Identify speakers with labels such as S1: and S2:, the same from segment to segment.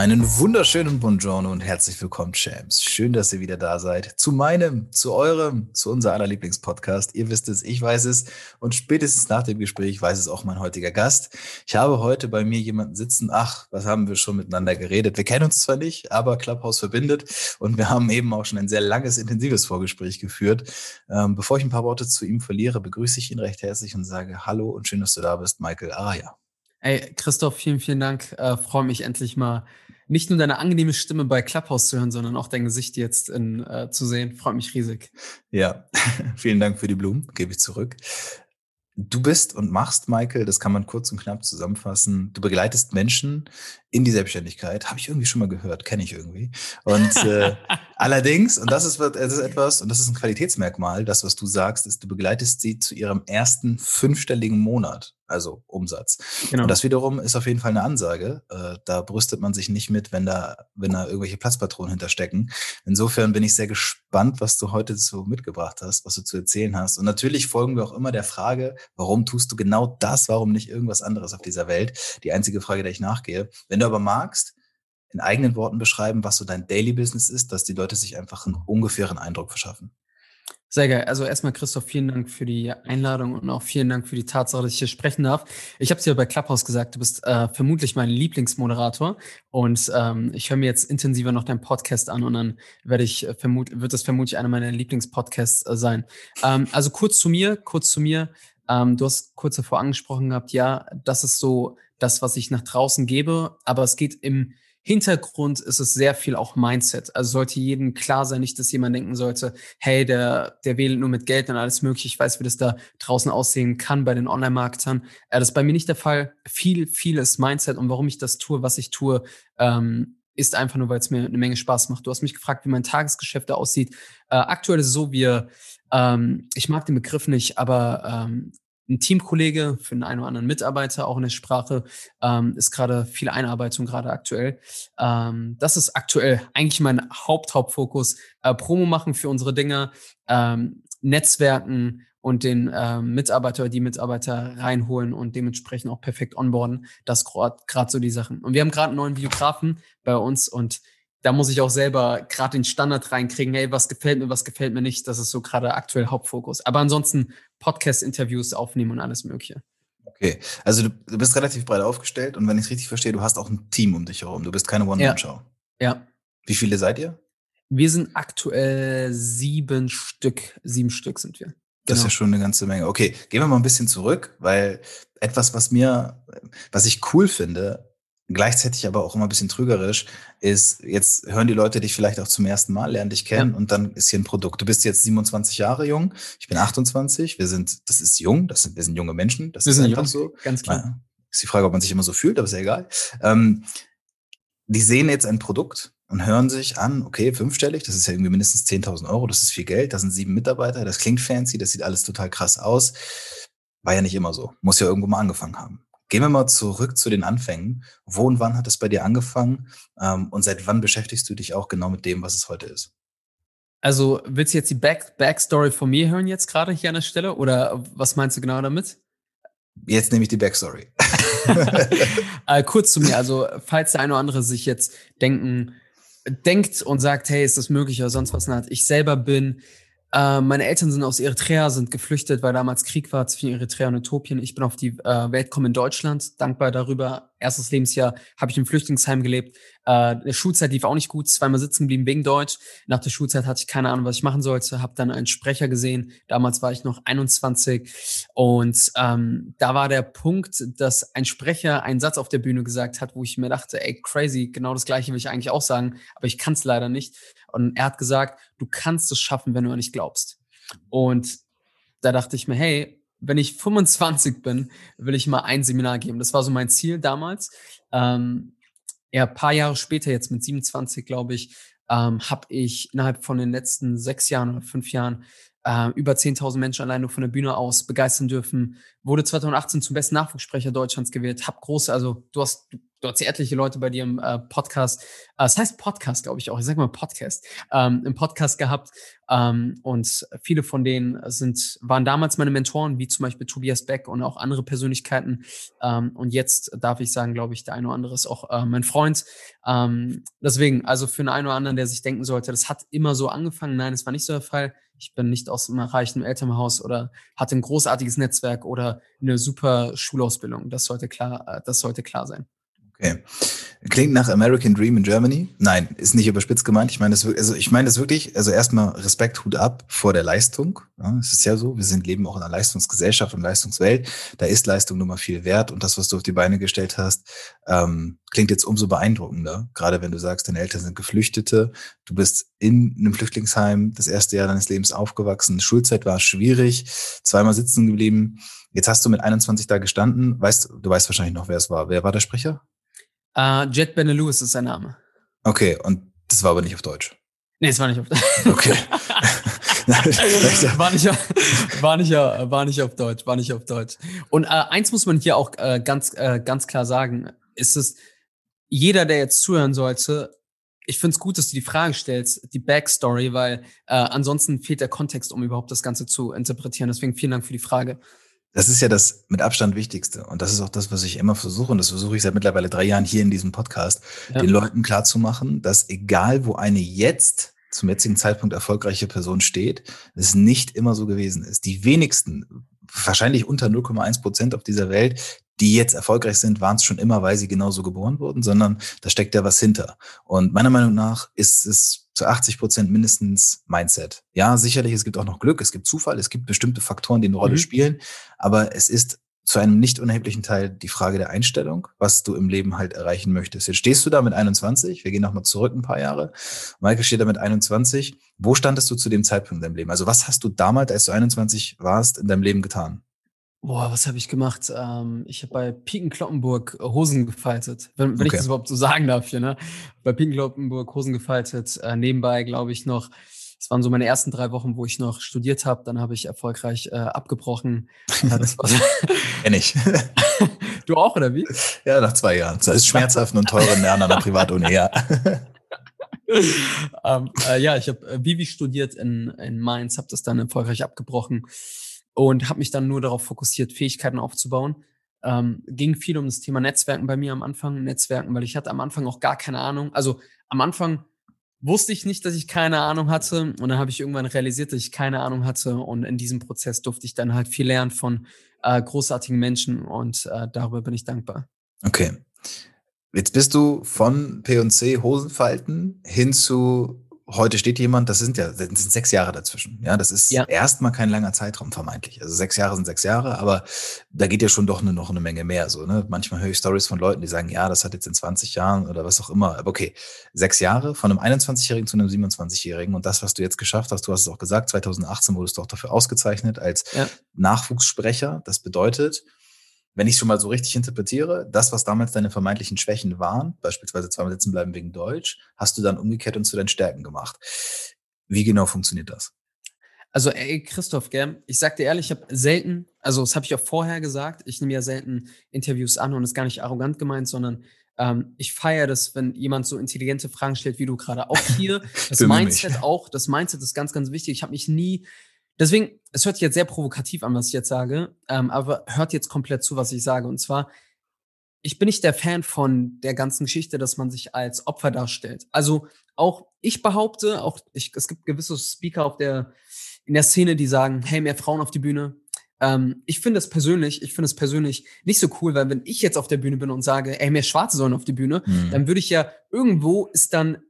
S1: Einen wunderschönen Buongiorno und herzlich willkommen, Champs. Schön, dass ihr wieder da seid. Zu meinem, zu eurem, zu unser aller Lieblingspodcast. Ihr wisst es, ich weiß es und spätestens nach dem Gespräch weiß es auch mein heutiger Gast. Ich habe heute bei mir jemanden sitzen. Ach, was haben wir schon miteinander geredet? Wir kennen uns zwar nicht, aber Clubhouse verbindet und wir haben eben auch schon ein sehr langes, intensives Vorgespräch geführt. Ähm, bevor ich ein paar Worte zu ihm verliere, begrüße ich ihn recht herzlich und sage Hallo und schön, dass du da bist, Michael Araya.
S2: Ey, Christoph, vielen, vielen Dank. Äh, Freue mich endlich mal nicht nur deine angenehme Stimme bei Clubhouse zu hören, sondern auch dein Gesicht jetzt in, äh, zu sehen. Freut mich riesig.
S1: Ja, vielen Dank für die Blumen, gebe ich zurück. Du bist und machst, Michael, das kann man kurz und knapp zusammenfassen. Du begleitest Menschen in die Selbstständigkeit. Habe ich irgendwie schon mal gehört, kenne ich irgendwie. Und äh, allerdings, und das ist, das ist etwas, und das ist ein Qualitätsmerkmal, das, was du sagst, ist, du begleitest sie zu ihrem ersten fünfstelligen Monat also Umsatz. Genau. Und das wiederum ist auf jeden Fall eine Ansage. Äh, da brüstet man sich nicht mit, wenn da, wenn da irgendwelche Platzpatronen hinterstecken. Insofern bin ich sehr gespannt, was du heute so mitgebracht hast, was du zu erzählen hast. Und natürlich folgen wir auch immer der Frage, warum tust du genau das, warum nicht irgendwas anderes auf dieser Welt? Die einzige Frage, der ich nachgehe. Wenn du aber magst, in eigenen Worten beschreiben, was so dein Daily Business ist, dass die Leute sich einfach einen ungefähren Eindruck verschaffen.
S2: Sehr geil. Also erstmal, Christoph, vielen Dank für die Einladung und auch vielen Dank für die Tatsache, dass ich hier sprechen darf. Ich habe es ja bei Clubhouse gesagt, du bist äh, vermutlich mein Lieblingsmoderator und ähm, ich höre mir jetzt intensiver noch deinen Podcast an und dann werde ich äh, vermut wird das vermutlich einer meiner Lieblingspodcasts äh, sein. Ähm, also kurz zu mir, kurz zu mir. Ähm, du hast kurz davor angesprochen gehabt, ja, das ist so das, was ich nach draußen gebe, aber es geht im Hintergrund ist es sehr viel auch Mindset. Also sollte jedem klar sein, nicht, dass jemand denken sollte, hey, der, der wählt nur mit Geld und alles mögliche. Ich weiß, wie das da draußen aussehen kann bei den Online-Marketern. Äh, das ist bei mir nicht der Fall. Viel, viel ist Mindset und warum ich das tue, was ich tue, ähm, ist einfach nur, weil es mir eine Menge Spaß macht. Du hast mich gefragt, wie mein Tagesgeschäft da aussieht. Äh, aktuell ist es so, wir, ähm, ich mag den Begriff nicht, aber ähm, ein Teamkollege für einen, einen oder anderen Mitarbeiter, auch in der Sprache, ähm, ist gerade viel Einarbeitung, gerade aktuell. Ähm, das ist aktuell eigentlich mein Haupt-Hauptfokus. Äh, Promo machen für unsere Dinge, ähm, Netzwerken und den ähm, Mitarbeiter oder die Mitarbeiter reinholen und dementsprechend auch perfekt onboarden. Das gerade so die Sachen. Und wir haben gerade einen neuen Videografen bei uns und da muss ich auch selber gerade den Standard reinkriegen, hey, was gefällt mir, was gefällt mir nicht. Das ist so gerade aktuell Hauptfokus. Aber ansonsten Podcast-Interviews aufnehmen und alles Mögliche.
S1: Okay, also du, du bist relativ breit aufgestellt und wenn ich es richtig verstehe, du hast auch ein Team um dich herum. Du bist keine One-Man-Show.
S2: Ja. ja.
S1: Wie viele seid ihr?
S2: Wir sind aktuell sieben Stück. Sieben Stück sind wir.
S1: Das ist ja genau. schon eine ganze Menge. Okay, gehen wir mal ein bisschen zurück, weil etwas, was mir, was ich cool finde, gleichzeitig aber auch immer ein bisschen trügerisch, ist, jetzt hören die Leute dich vielleicht auch zum ersten Mal, lernen dich kennen ja. und dann ist hier ein Produkt. Du bist jetzt 27 Jahre jung, ich bin 28, wir sind, das ist jung, das sind, wir sind junge Menschen, das wir ist sind einfach jung, so.
S2: Ganz klar.
S1: Ist die Frage, ob man sich immer so fühlt, aber ist ja egal. Ähm, die sehen jetzt ein Produkt und hören sich an, okay, fünfstellig, das ist ja irgendwie mindestens 10.000 Euro, das ist viel Geld, das sind sieben Mitarbeiter, das klingt fancy, das sieht alles total krass aus. War ja nicht immer so. Muss ja irgendwo mal angefangen haben. Gehen wir mal zurück zu den Anfängen. Wo und wann hat es bei dir angefangen? Ähm, und seit wann beschäftigst du dich auch genau mit dem, was es heute ist?
S2: Also willst du jetzt die Back Backstory von mir hören jetzt gerade hier an der Stelle? Oder was meinst du genau damit?
S1: Jetzt nehme ich die Backstory.
S2: äh, kurz zu mir. Also falls der eine oder andere sich jetzt denken, denkt und sagt, hey, ist das möglich oder sonst was, ich selber bin äh, meine Eltern sind aus Eritrea, sind geflüchtet, weil damals Krieg war zwischen Eritrea und Äthiopien. Ich bin auf die äh, Welt gekommen in Deutschland, dankbar darüber. Erstes Lebensjahr habe ich im Flüchtlingsheim gelebt. Äh, eine Schulzeit lief auch nicht gut, zweimal sitzen geblieben wegen Deutsch. Nach der Schulzeit hatte ich keine Ahnung, was ich machen sollte. Habe dann einen Sprecher gesehen. Damals war ich noch 21 und ähm, da war der Punkt, dass ein Sprecher einen Satz auf der Bühne gesagt hat, wo ich mir dachte, ey crazy, genau das Gleiche will ich eigentlich auch sagen, aber ich kann es leider nicht. Und er hat gesagt, du kannst es schaffen, wenn du an dich glaubst. Und da dachte ich mir, hey, wenn ich 25 bin, will ich mal ein Seminar geben. Das war so mein Ziel damals. Ähm, ja, paar Jahre später, jetzt mit 27, glaube ich, ähm, habe ich innerhalb von den letzten sechs Jahren oder fünf Jahren äh, über 10.000 Menschen allein nur von der Bühne aus begeistern dürfen. Wurde 2018 zum besten Nachwuchssprecher Deutschlands gewählt. Hab große, also du hast, du hast ja etliche Leute bei dir im äh, Podcast, äh, das heißt Podcast, glaube ich auch, ich sage mal Podcast, ähm, im Podcast gehabt ähm, und viele von denen sind, waren damals meine Mentoren, wie zum Beispiel Tobias Beck und auch andere Persönlichkeiten ähm, und jetzt darf ich sagen, glaube ich, der eine oder andere ist auch äh, mein Freund. Ähm, deswegen, also für einen einen oder anderen, der sich denken sollte, das hat immer so angefangen, nein, das war nicht so der Fall. Ich bin nicht aus einem reichen Elternhaus oder hatte ein großartiges Netzwerk oder eine super Schulausbildung. Das sollte klar, äh, das sollte klar sein.
S1: Okay. Klingt nach American Dream in Germany. Nein, ist nicht überspitzt gemeint. Ich meine das, also ich meine das wirklich, also erstmal Respekt, Hut ab vor der Leistung. Ja, es ist ja so, wir sind, leben auch in einer Leistungsgesellschaft und Leistungswelt. Da ist Leistung nun mal viel wert und das, was du auf die Beine gestellt hast, ähm, klingt jetzt umso beeindruckender. Gerade wenn du sagst, deine Eltern sind Geflüchtete, du bist in einem Flüchtlingsheim das erste Jahr deines Lebens aufgewachsen. Schulzeit war schwierig, zweimal sitzen geblieben. Jetzt hast du mit 21 da gestanden. Weißt, du weißt wahrscheinlich noch, wer es war. Wer war der Sprecher?
S2: Uh, Jet Benelux ist sein Name.
S1: Okay, und das war aber nicht auf Deutsch.
S2: Nee, es war nicht auf Deutsch.
S1: Okay.
S2: war, nicht, war, nicht, war nicht auf Deutsch, war nicht auf Deutsch. Und äh, eins muss man hier auch äh, ganz, äh, ganz klar sagen, ist es, jeder, der jetzt zuhören sollte, ich finde es gut, dass du die Frage stellst, die Backstory, weil äh, ansonsten fehlt der Kontext, um überhaupt das Ganze zu interpretieren. Deswegen vielen Dank für die Frage.
S1: Das ist ja das mit Abstand Wichtigste. Und das ist auch das, was ich immer versuche. Und das versuche ich seit mittlerweile drei Jahren hier in diesem Podcast, ja. den Leuten klarzumachen, dass egal, wo eine jetzt zum jetzigen Zeitpunkt erfolgreiche Person steht, es nicht immer so gewesen ist. Die wenigsten, wahrscheinlich unter 0,1 Prozent auf dieser Welt, die jetzt erfolgreich sind, waren es schon immer, weil sie genauso geboren wurden, sondern da steckt ja was hinter. Und meiner Meinung nach ist es zu 80 Prozent mindestens Mindset. Ja, sicherlich, es gibt auch noch Glück, es gibt Zufall, es gibt bestimmte Faktoren, die eine Rolle mhm. spielen, aber es ist zu einem nicht unerheblichen Teil die Frage der Einstellung, was du im Leben halt erreichen möchtest. Jetzt stehst du da mit 21, wir gehen nochmal zurück ein paar Jahre. Michael steht da mit 21. Wo standest du zu dem Zeitpunkt in deinem Leben? Also was hast du damals, als du 21 warst, in deinem Leben getan?
S2: Boah, was habe ich gemacht? Ähm, ich habe bei Piken Kloppenburg äh, Hosen gefaltet, wenn, wenn okay. ich das überhaupt so sagen darf hier. Ne? Bei Piken Kloppenburg Hosen gefaltet. Äh, nebenbei, glaube ich, noch, das waren so meine ersten drei Wochen, wo ich noch studiert habe. Dann habe ich erfolgreich äh, abgebrochen.
S1: Ja, das war Kenn ich.
S2: du auch, oder wie?
S1: Ja, nach zwei Jahren. Das ist schmerzhaft und teuren Lernen an der Privatuni, ja.
S2: ähm, äh, ja, ich habe äh, Vivi studiert in, in Mainz, habe das dann erfolgreich abgebrochen und habe mich dann nur darauf fokussiert, Fähigkeiten aufzubauen. Ähm, ging viel um das Thema Netzwerken bei mir am Anfang, Netzwerken, weil ich hatte am Anfang auch gar keine Ahnung. Also am Anfang wusste ich nicht, dass ich keine Ahnung hatte und dann habe ich irgendwann realisiert, dass ich keine Ahnung hatte und in diesem Prozess durfte ich dann halt viel lernen von äh, großartigen Menschen und äh, darüber bin ich dankbar.
S1: Okay. Jetzt bist du von P&C Hosenfalten hin zu heute steht jemand, das sind ja das sind sechs Jahre dazwischen. Ja, das ist ja. erstmal kein langer Zeitraum vermeintlich. Also sechs Jahre sind sechs Jahre, aber da geht ja schon doch eine, noch eine Menge mehr. So, ne? Manchmal höre ich Stories von Leuten, die sagen, ja, das hat jetzt in 20 Jahren oder was auch immer. Aber okay, sechs Jahre von einem 21-Jährigen zu einem 27-Jährigen und das, was du jetzt geschafft hast, du hast es auch gesagt, 2018 wurdest du auch dafür ausgezeichnet als ja. Nachwuchssprecher. Das bedeutet, wenn ich schon mal so richtig interpretiere, das, was damals deine vermeintlichen Schwächen waren, beispielsweise zweimal sitzen bleiben wegen Deutsch, hast du dann umgekehrt und zu deinen Stärken gemacht. Wie genau funktioniert das?
S2: Also, ey, Christoph, gell, ich sag dir ehrlich, ich habe selten, also das habe ich auch vorher gesagt, ich nehme ja selten Interviews an und ist gar nicht arrogant gemeint, sondern ähm, ich feiere das, wenn jemand so intelligente Fragen stellt, wie du gerade auch hier. Das Mindset auch, das Mindset ist ganz, ganz wichtig. Ich habe mich nie Deswegen, es hört sich jetzt sehr provokativ an, was ich jetzt sage, ähm, aber hört jetzt komplett zu, was ich sage. Und zwar, ich bin nicht der Fan von der ganzen Geschichte, dass man sich als Opfer darstellt. Also auch ich behaupte, auch ich, es gibt gewisse Speaker auf der, in der Szene, die sagen, hey, mehr Frauen auf die Bühne, ähm, ich finde es persönlich, ich finde es persönlich nicht so cool, weil wenn ich jetzt auf der Bühne bin und sage, ey, mehr Schwarze sollen auf die Bühne, mhm. dann würde ich ja irgendwo ist dann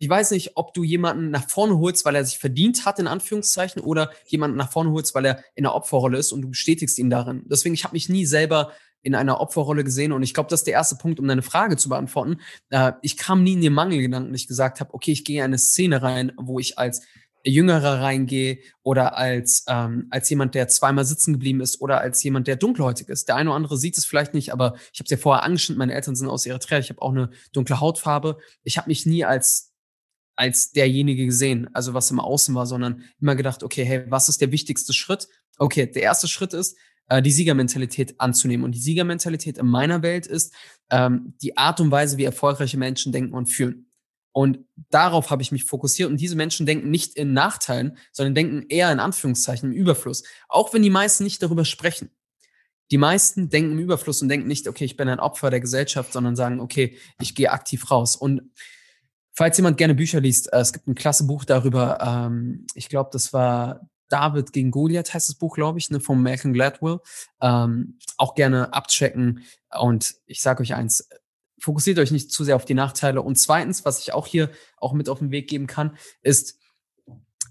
S2: ich weiß nicht, ob du jemanden nach vorne holst, weil er sich verdient hat, in Anführungszeichen, oder jemanden nach vorne holst, weil er in der Opferrolle ist und du bestätigst ihn darin. Deswegen, ich habe mich nie selber in einer Opferrolle gesehen und ich glaube, das ist der erste Punkt, um deine Frage zu beantworten. Äh, ich kam nie in den Mangelgedanken, ich gesagt habe, okay, ich gehe in eine Szene rein, wo ich als Jüngerer reingehe oder als, ähm, als jemand, der zweimal sitzen geblieben ist oder als jemand, der dunkelhäutig ist. Der eine oder andere sieht es vielleicht nicht, aber ich habe es ja vorher angeschnitten, meine Eltern sind aus Eritrea, ich habe auch eine dunkle Hautfarbe. Ich habe mich nie als als derjenige gesehen, also was im Außen war, sondern immer gedacht, okay, hey, was ist der wichtigste Schritt? Okay, der erste Schritt ist, äh, die Siegermentalität anzunehmen. Und die Siegermentalität in meiner Welt ist ähm, die Art und Weise, wie erfolgreiche Menschen denken und fühlen. Und darauf habe ich mich fokussiert. Und diese Menschen denken nicht in Nachteilen, sondern denken eher in Anführungszeichen im Überfluss. Auch wenn die meisten nicht darüber sprechen. Die meisten denken im Überfluss und denken nicht, okay, ich bin ein Opfer der Gesellschaft, sondern sagen, okay, ich gehe aktiv raus. Und Falls jemand gerne Bücher liest, äh, es gibt ein klasse Buch darüber. Ähm, ich glaube, das war David gegen Goliath heißt das Buch, glaube ich, ne, von Malcolm Gladwell. Ähm, auch gerne abchecken. Und ich sage euch eins, fokussiert euch nicht zu sehr auf die Nachteile. Und zweitens, was ich auch hier auch mit auf den Weg geben kann, ist,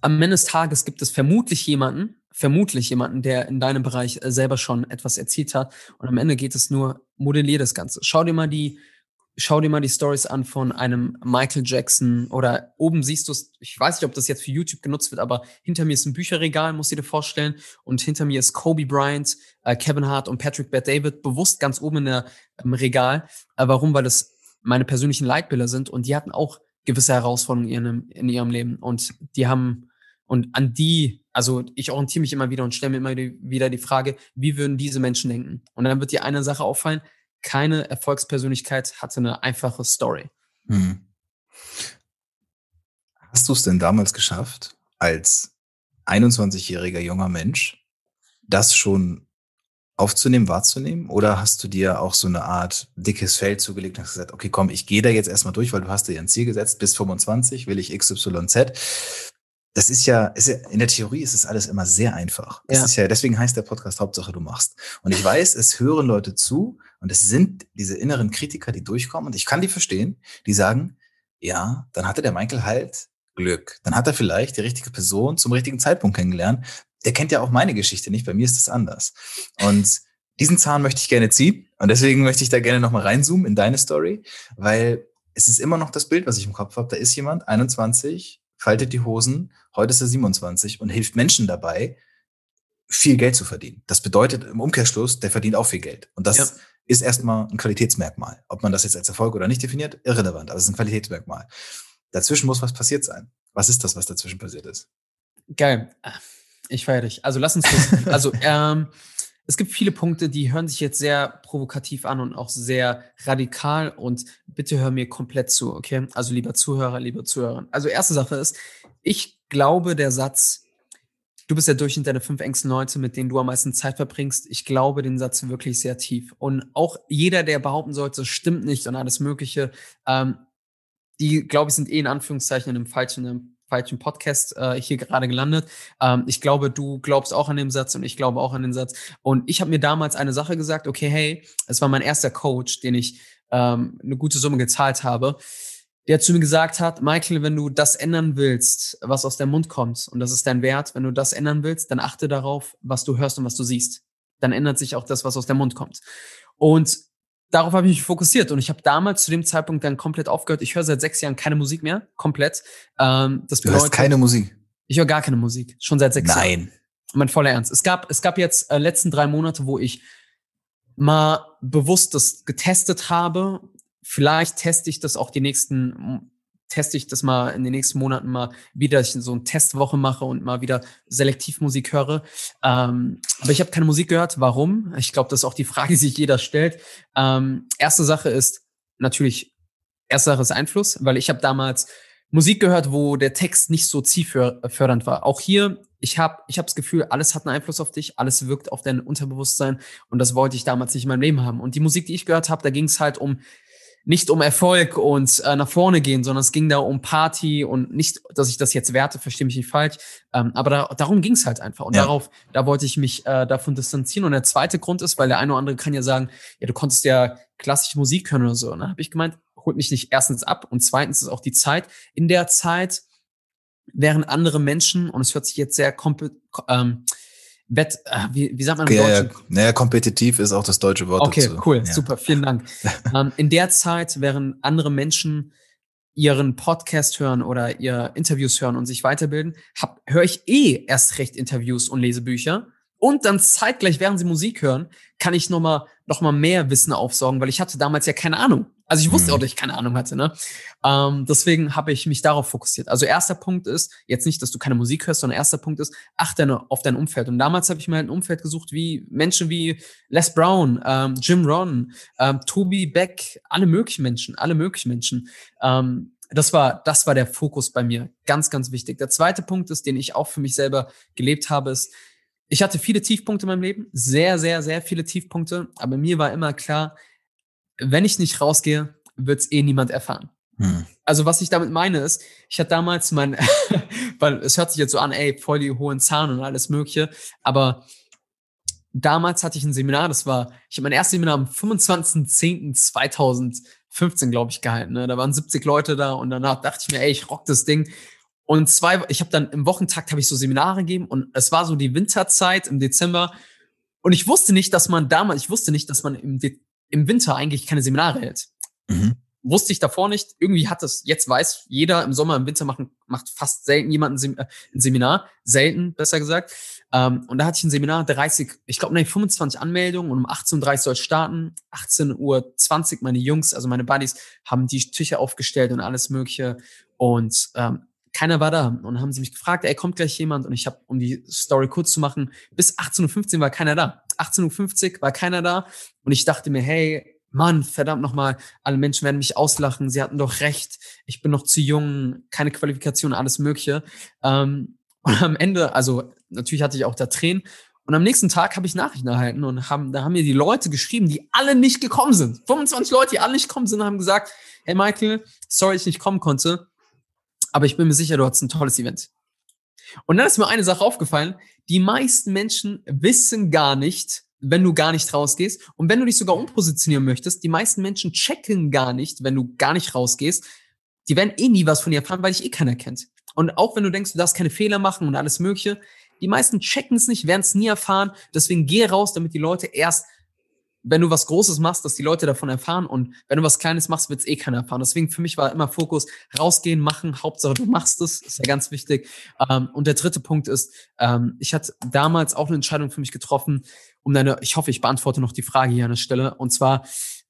S2: am Ende des Tages gibt es vermutlich jemanden, vermutlich jemanden, der in deinem Bereich äh, selber schon etwas erzielt hat. Und am Ende geht es nur, modellier das Ganze. Schau dir mal die schau dir mal die Stories an von einem Michael Jackson oder oben siehst du es, ich weiß nicht, ob das jetzt für YouTube genutzt wird, aber hinter mir ist ein Bücherregal, muss ich dir vorstellen, und hinter mir ist Kobe Bryant, äh, Kevin Hart und Patrick Bad David bewusst ganz oben in der, im Regal. Äh, warum? Weil das meine persönlichen Leitbilder sind und die hatten auch gewisse Herausforderungen in ihrem, in ihrem Leben und die haben und an die, also ich orientiere mich immer wieder und stelle mir immer wieder die Frage, wie würden diese Menschen denken? Und dann wird dir eine Sache auffallen, keine Erfolgspersönlichkeit hatte eine einfache Story. Hm.
S1: Hast du es denn damals geschafft, als 21-jähriger junger Mensch, das schon aufzunehmen, wahrzunehmen? Oder hast du dir auch so eine Art dickes Feld zugelegt und hast gesagt, okay, komm, ich gehe da jetzt erstmal durch, weil du hast dir ein Ziel gesetzt, bis 25 will ich XYZ das ist ja, ist ja, in der Theorie ist es alles immer sehr einfach. Das ja. ist ja, deswegen heißt der Podcast Hauptsache du machst. Und ich weiß, es hören Leute zu und es sind diese inneren Kritiker, die durchkommen und ich kann die verstehen, die sagen, ja, dann hatte der Michael halt Glück. Dann hat er vielleicht die richtige Person zum richtigen Zeitpunkt kennengelernt. Der kennt ja auch meine Geschichte nicht, bei mir ist es anders. Und diesen Zahn möchte ich gerne ziehen und deswegen möchte ich da gerne nochmal reinzoomen in deine Story, weil es ist immer noch das Bild, was ich im Kopf habe. Da ist jemand, 21, faltet die Hosen, heute ist er 27 und hilft Menschen dabei, viel Geld zu verdienen. Das bedeutet im Umkehrschluss, der verdient auch viel Geld. Und das ja. ist erstmal ein Qualitätsmerkmal. Ob man das jetzt als Erfolg oder nicht definiert, irrelevant, aber es ist ein Qualitätsmerkmal. Dazwischen muss was passiert sein. Was ist das, was dazwischen passiert ist?
S2: Geil. Ich feiere dich. Also lass uns also ähm, es gibt viele Punkte, die hören sich jetzt sehr provokativ an und auch sehr radikal und bitte hör mir komplett zu, okay? Also lieber Zuhörer, lieber Zuhörer. Also erste Sache ist, ich glaube, der Satz, du bist der Durchschnitt deiner fünf engsten Leute, mit denen du am meisten Zeit verbringst, ich glaube den Satz wirklich sehr tief. Und auch jeder, der behaupten sollte, stimmt nicht und alles Mögliche, ähm, die, glaube ich, sind eh in Anführungszeichen in einem falschen, falschen Podcast äh, hier gerade gelandet. Ähm, ich glaube, du glaubst auch an den Satz und ich glaube auch an den Satz. Und ich habe mir damals eine Sache gesagt, okay, hey, es war mein erster Coach, den ich ähm, eine gute Summe gezahlt habe, der zu mir gesagt hat, Michael, wenn du das ändern willst, was aus deinem Mund kommt, und das ist dein Wert, wenn du das ändern willst, dann achte darauf, was du hörst und was du siehst. Dann ändert sich auch das, was aus deinem Mund kommt. Und darauf habe ich mich fokussiert und ich habe damals zu dem Zeitpunkt dann komplett aufgehört. Ich höre seit sechs Jahren keine Musik mehr, komplett.
S1: Ähm, das bedeutet, du hörst keine Musik?
S2: Ich höre gar keine Musik, schon seit sechs
S1: Nein.
S2: Jahren. Nein. Mein voller Ernst. Es gab, es gab jetzt äh, letzten drei Monate, wo ich mal bewusst das getestet habe. Vielleicht teste ich das auch die nächsten teste ich das mal in den nächsten Monaten mal wieder, dass ich so eine Testwoche mache und mal wieder Selektivmusik höre. Ähm, aber ich habe keine Musik gehört. Warum? Ich glaube, das ist auch die Frage, die sich jeder stellt. Ähm, erste Sache ist natürlich, erste Sache ist Einfluss, weil ich habe damals Musik gehört, wo der Text nicht so zielfördernd war. Auch hier, ich habe ich hab das Gefühl, alles hat einen Einfluss auf dich, alles wirkt auf dein Unterbewusstsein und das wollte ich damals nicht in meinem Leben haben. Und die Musik, die ich gehört habe, da ging es halt um nicht um Erfolg und äh, nach vorne gehen, sondern es ging da um Party und nicht, dass ich das jetzt werte, verstehe mich nicht falsch. Ähm, aber da, darum ging es halt einfach. Und ja. darauf, da wollte ich mich äh, davon distanzieren. Und der zweite Grund ist, weil der eine oder andere kann ja sagen, ja, du konntest ja klassische Musik hören oder so. Und dann habe ich gemeint, holt mich nicht erstens ab und zweitens ist auch die Zeit. In der Zeit während andere Menschen, und es hört sich jetzt sehr ähm, Wett, äh, wie, wie sagt man
S1: im ja, Deutschen? Naja, kompetitiv ist auch das deutsche Wort
S2: Okay, dazu. cool, ja. super, vielen Dank. ähm, in der Zeit, während andere Menschen ihren Podcast hören oder ihr Interviews hören und sich weiterbilden, höre ich eh erst recht Interviews und Lesebücher. Und dann zeitgleich, während sie Musik hören, kann ich nochmal noch mal mehr Wissen aufsaugen, weil ich hatte damals ja keine Ahnung. Also ich wusste mhm. auch, dass ich keine Ahnung hatte. Ne? Ähm, deswegen habe ich mich darauf fokussiert. Also erster Punkt ist, jetzt nicht, dass du keine Musik hörst, sondern erster Punkt ist, achte auf dein Umfeld. Und damals habe ich mir halt ein Umfeld gesucht, wie Menschen wie Les Brown, ähm, Jim Ron, ähm, Toby Beck, alle möglichen Menschen, alle möglichen Menschen. Ähm, das war, das war der Fokus bei mir. Ganz, ganz wichtig. Der zweite Punkt ist, den ich auch für mich selber gelebt habe, ist, ich hatte viele Tiefpunkte in meinem Leben, sehr, sehr, sehr viele Tiefpunkte, aber mir war immer klar, wenn ich nicht rausgehe, wird es eh niemand erfahren. Hm. Also was ich damit meine ist, ich hatte damals mein, weil es hört sich jetzt so an, ey, voll die hohen Zahlen und alles mögliche, aber damals hatte ich ein Seminar, das war, ich habe mein erstes Seminar am 25.10.2015, glaube ich, gehalten. Ne? Da waren 70 Leute da und danach dachte ich mir, ey, ich rock das Ding. Und zwei, ich habe dann im Wochentakt habe ich so Seminare gegeben und es war so die Winterzeit im Dezember und ich wusste nicht, dass man damals, ich wusste nicht, dass man im, De im Winter eigentlich keine Seminare hält. Mhm. Wusste ich davor nicht. Irgendwie hat das, jetzt weiß jeder, im Sommer, im Winter machen, macht fast selten jemand ein, äh, Seminar. Selten, besser gesagt. Ähm, und da hatte ich ein Seminar, 30, ich glaube, nee, 25 Anmeldungen und um 18.30 Uhr soll es starten. 18.20 Uhr meine Jungs, also meine Buddies, haben die Tücher aufgestellt und alles Mögliche. Und ähm, keiner war da. Und dann haben sie mich gefragt, ey, kommt gleich jemand? Und ich habe, um die Story kurz zu machen, bis 18.15 Uhr war keiner da. 18.50 Uhr war keiner da. Und ich dachte mir, hey, Mann, verdammt nochmal, alle Menschen werden mich auslachen. Sie hatten doch recht. Ich bin noch zu jung, keine Qualifikation, alles Mögliche. Ähm, und am Ende, also natürlich hatte ich auch da Tränen. Und am nächsten Tag habe ich Nachrichten erhalten und haben, da haben mir die Leute geschrieben, die alle nicht gekommen sind. 25 Leute, die alle nicht gekommen sind, haben gesagt, hey Michael, sorry, ich nicht kommen konnte aber ich bin mir sicher, du hattest ein tolles Event. Und dann ist mir eine Sache aufgefallen, die meisten Menschen wissen gar nicht, wenn du gar nicht rausgehst. Und wenn du dich sogar umpositionieren möchtest, die meisten Menschen checken gar nicht, wenn du gar nicht rausgehst. Die werden eh nie was von dir erfahren, weil dich eh keiner kennt. Und auch wenn du denkst, du darfst keine Fehler machen und alles Mögliche, die meisten checken es nicht, werden es nie erfahren. Deswegen geh raus, damit die Leute erst wenn du was Großes machst, dass die Leute davon erfahren und wenn du was Kleines machst, wird es eh keiner erfahren. Deswegen für mich war immer Fokus, rausgehen, machen, Hauptsache du machst es, ist ja ganz wichtig. Ähm, und der dritte Punkt ist, ähm, ich hatte damals auch eine Entscheidung für mich getroffen, um deine, ich hoffe, ich beantworte noch die Frage hier an der Stelle. Und zwar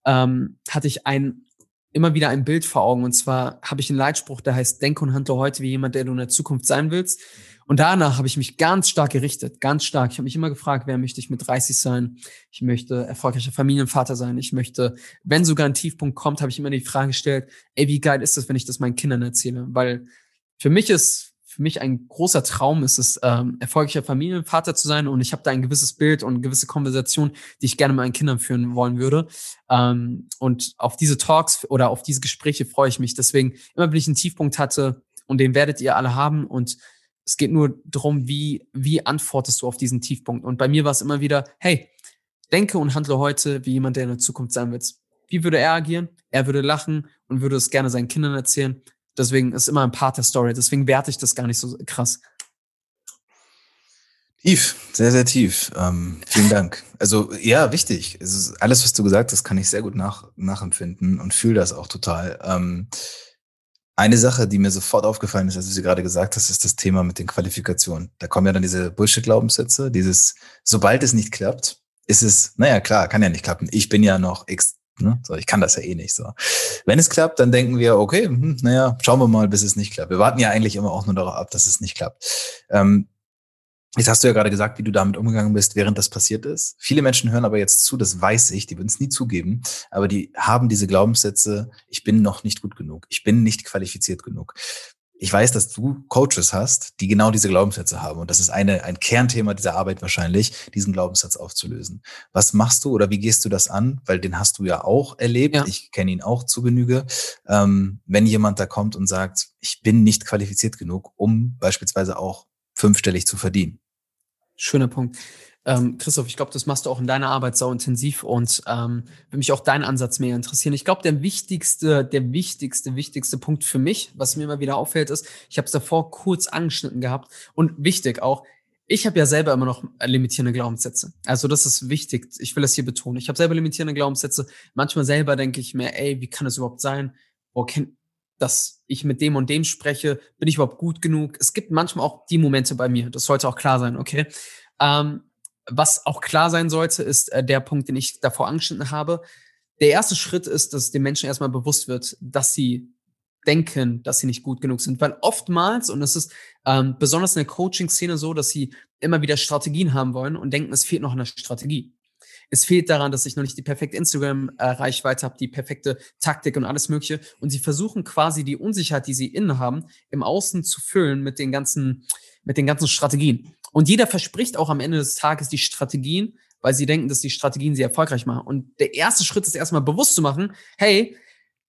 S2: ähm, hatte ich ein immer wieder ein Bild vor Augen. Und zwar habe ich einen Leitspruch, der heißt, denk und handle heute wie jemand, der du in der Zukunft sein willst. Und danach habe ich mich ganz stark gerichtet, ganz stark. Ich habe mich immer gefragt, wer möchte ich mit 30 sein? Ich möchte erfolgreicher Familienvater sein. Ich möchte, wenn sogar ein Tiefpunkt kommt, habe ich immer die Frage gestellt, ey, wie geil ist das, wenn ich das meinen Kindern erzähle? Weil für mich ist, für mich ein großer Traum ist es, ähm, erfolgreicher Familienvater zu sein. Und ich habe da ein gewisses Bild und eine gewisse Konversation, die ich gerne mit meinen Kindern führen wollen würde. Ähm, und auf diese Talks oder auf diese Gespräche freue ich mich. Deswegen, immer wenn ich einen Tiefpunkt hatte, und den werdet ihr alle haben und es geht nur darum, wie, wie antwortest du auf diesen Tiefpunkt. Und bei mir war es immer wieder, hey, denke und handle heute wie jemand, der in der Zukunft sein wird. Wie würde er agieren? Er würde lachen und würde es gerne seinen Kindern erzählen. Deswegen ist immer ein Part der Story. Deswegen werte ich das gar nicht so krass.
S1: Tief, sehr, sehr tief. Ähm, vielen Dank. Also ja, wichtig. alles, was du gesagt hast, kann ich sehr gut nach, nachempfinden und fühle das auch total. Ähm, eine Sache, die mir sofort aufgefallen ist, als du sie gerade gesagt hast, ist das Thema mit den Qualifikationen. Da kommen ja dann diese Bullshit-Glaubenssätze, dieses, sobald es nicht klappt, ist es, naja, klar, kann ja nicht klappen. Ich bin ja noch X, ne? so, ich kann das ja eh nicht so. Wenn es klappt, dann denken wir, okay, hm, naja, schauen wir mal, bis es nicht klappt. Wir warten ja eigentlich immer auch nur darauf ab, dass es nicht klappt. Ähm, Jetzt hast du ja gerade gesagt, wie du damit umgegangen bist, während das passiert ist. Viele Menschen hören aber jetzt zu, das weiß ich, die würden es nie zugeben, aber die haben diese Glaubenssätze, ich bin noch nicht gut genug, ich bin nicht qualifiziert genug. ich weiß, dass du Coaches hast, die genau diese Glaubenssätze haben. Und das ist eine, ein Kernthema dieser Arbeit wahrscheinlich, diesen Glaubenssatz aufzulösen. Was machst du oder wie gehst du das an? Weil den hast du ja auch erlebt. Ja. Ich kenne ihn auch zu Genüge. Ähm, wenn jemand da kommt und sagt, ich bin nicht qualifiziert genug, um beispielsweise auch fünfstellig zu verdienen.
S2: Schöner Punkt. Ähm, Christoph, ich glaube, das machst du auch in deiner Arbeit so intensiv und ähm, würde mich auch dein Ansatz mehr interessieren. Ich glaube, der wichtigste, der wichtigste, wichtigste Punkt für mich, was mir immer wieder auffällt, ist, ich habe es davor kurz angeschnitten gehabt und wichtig auch, ich habe ja selber immer noch limitierende Glaubenssätze. Also das ist wichtig. Ich will das hier betonen. Ich habe selber limitierende Glaubenssätze. Manchmal selber denke ich mir, ey, wie kann das überhaupt sein? Boah, kennt, dass ich mit dem und dem spreche, bin ich überhaupt gut genug? Es gibt manchmal auch die Momente bei mir. Das sollte auch klar sein, okay? Ähm, was auch klar sein sollte, ist äh, der Punkt, den ich davor angeschnitten habe. Der erste Schritt ist, dass den Menschen erstmal bewusst wird, dass sie denken, dass sie nicht gut genug sind. Weil oftmals, und es ist ähm, besonders in der Coaching-Szene so, dass sie immer wieder Strategien haben wollen und denken, es fehlt noch eine Strategie. Es fehlt daran, dass ich noch nicht die perfekte Instagram-Reichweite habe, die perfekte Taktik und alles Mögliche. Und sie versuchen quasi die Unsicherheit, die sie innen haben, im Außen zu füllen mit den ganzen, mit den ganzen Strategien. Und jeder verspricht auch am Ende des Tages die Strategien, weil sie denken, dass die Strategien sie erfolgreich machen. Und der erste Schritt ist erstmal bewusst zu machen, hey,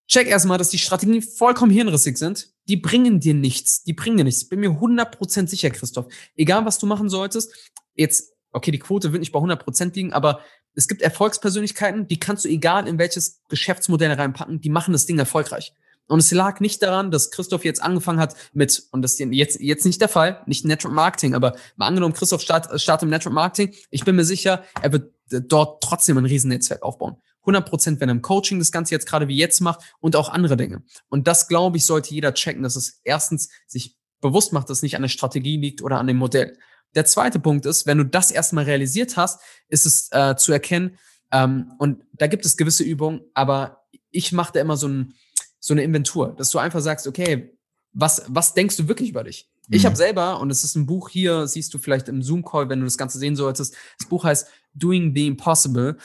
S2: check erstmal, dass die Strategien vollkommen hirnrissig sind. Die bringen dir nichts. Die bringen dir nichts. Bin mir 100% sicher, Christoph. Egal, was du machen solltest. Jetzt, okay, die Quote wird nicht bei 100% liegen, aber es gibt Erfolgspersönlichkeiten, die kannst du egal in welches Geschäftsmodell reinpacken, die machen das Ding erfolgreich. Und es lag nicht daran, dass Christoph jetzt angefangen hat mit, und das ist jetzt, jetzt nicht der Fall, nicht Network Marketing, aber mal angenommen, Christoph startet start im Network Marketing. Ich bin mir sicher, er wird dort trotzdem ein Riesennetzwerk aufbauen. 100 Prozent, wenn er im Coaching das Ganze jetzt gerade wie jetzt macht und auch andere Dinge. Und das, glaube ich, sollte jeder checken, dass es erstens sich bewusst macht, dass es nicht an der Strategie liegt oder an dem Modell. Der zweite Punkt ist, wenn du das erstmal realisiert hast, ist es äh, zu erkennen, ähm, und da gibt es gewisse Übungen, aber ich mache da immer so ein, so eine Inventur, dass du einfach sagst, okay, was, was denkst du wirklich über dich? Mhm. Ich habe selber, und es ist ein Buch hier, siehst du vielleicht im Zoom-Call, wenn du das Ganze sehen solltest, das Buch heißt Doing the Impossible.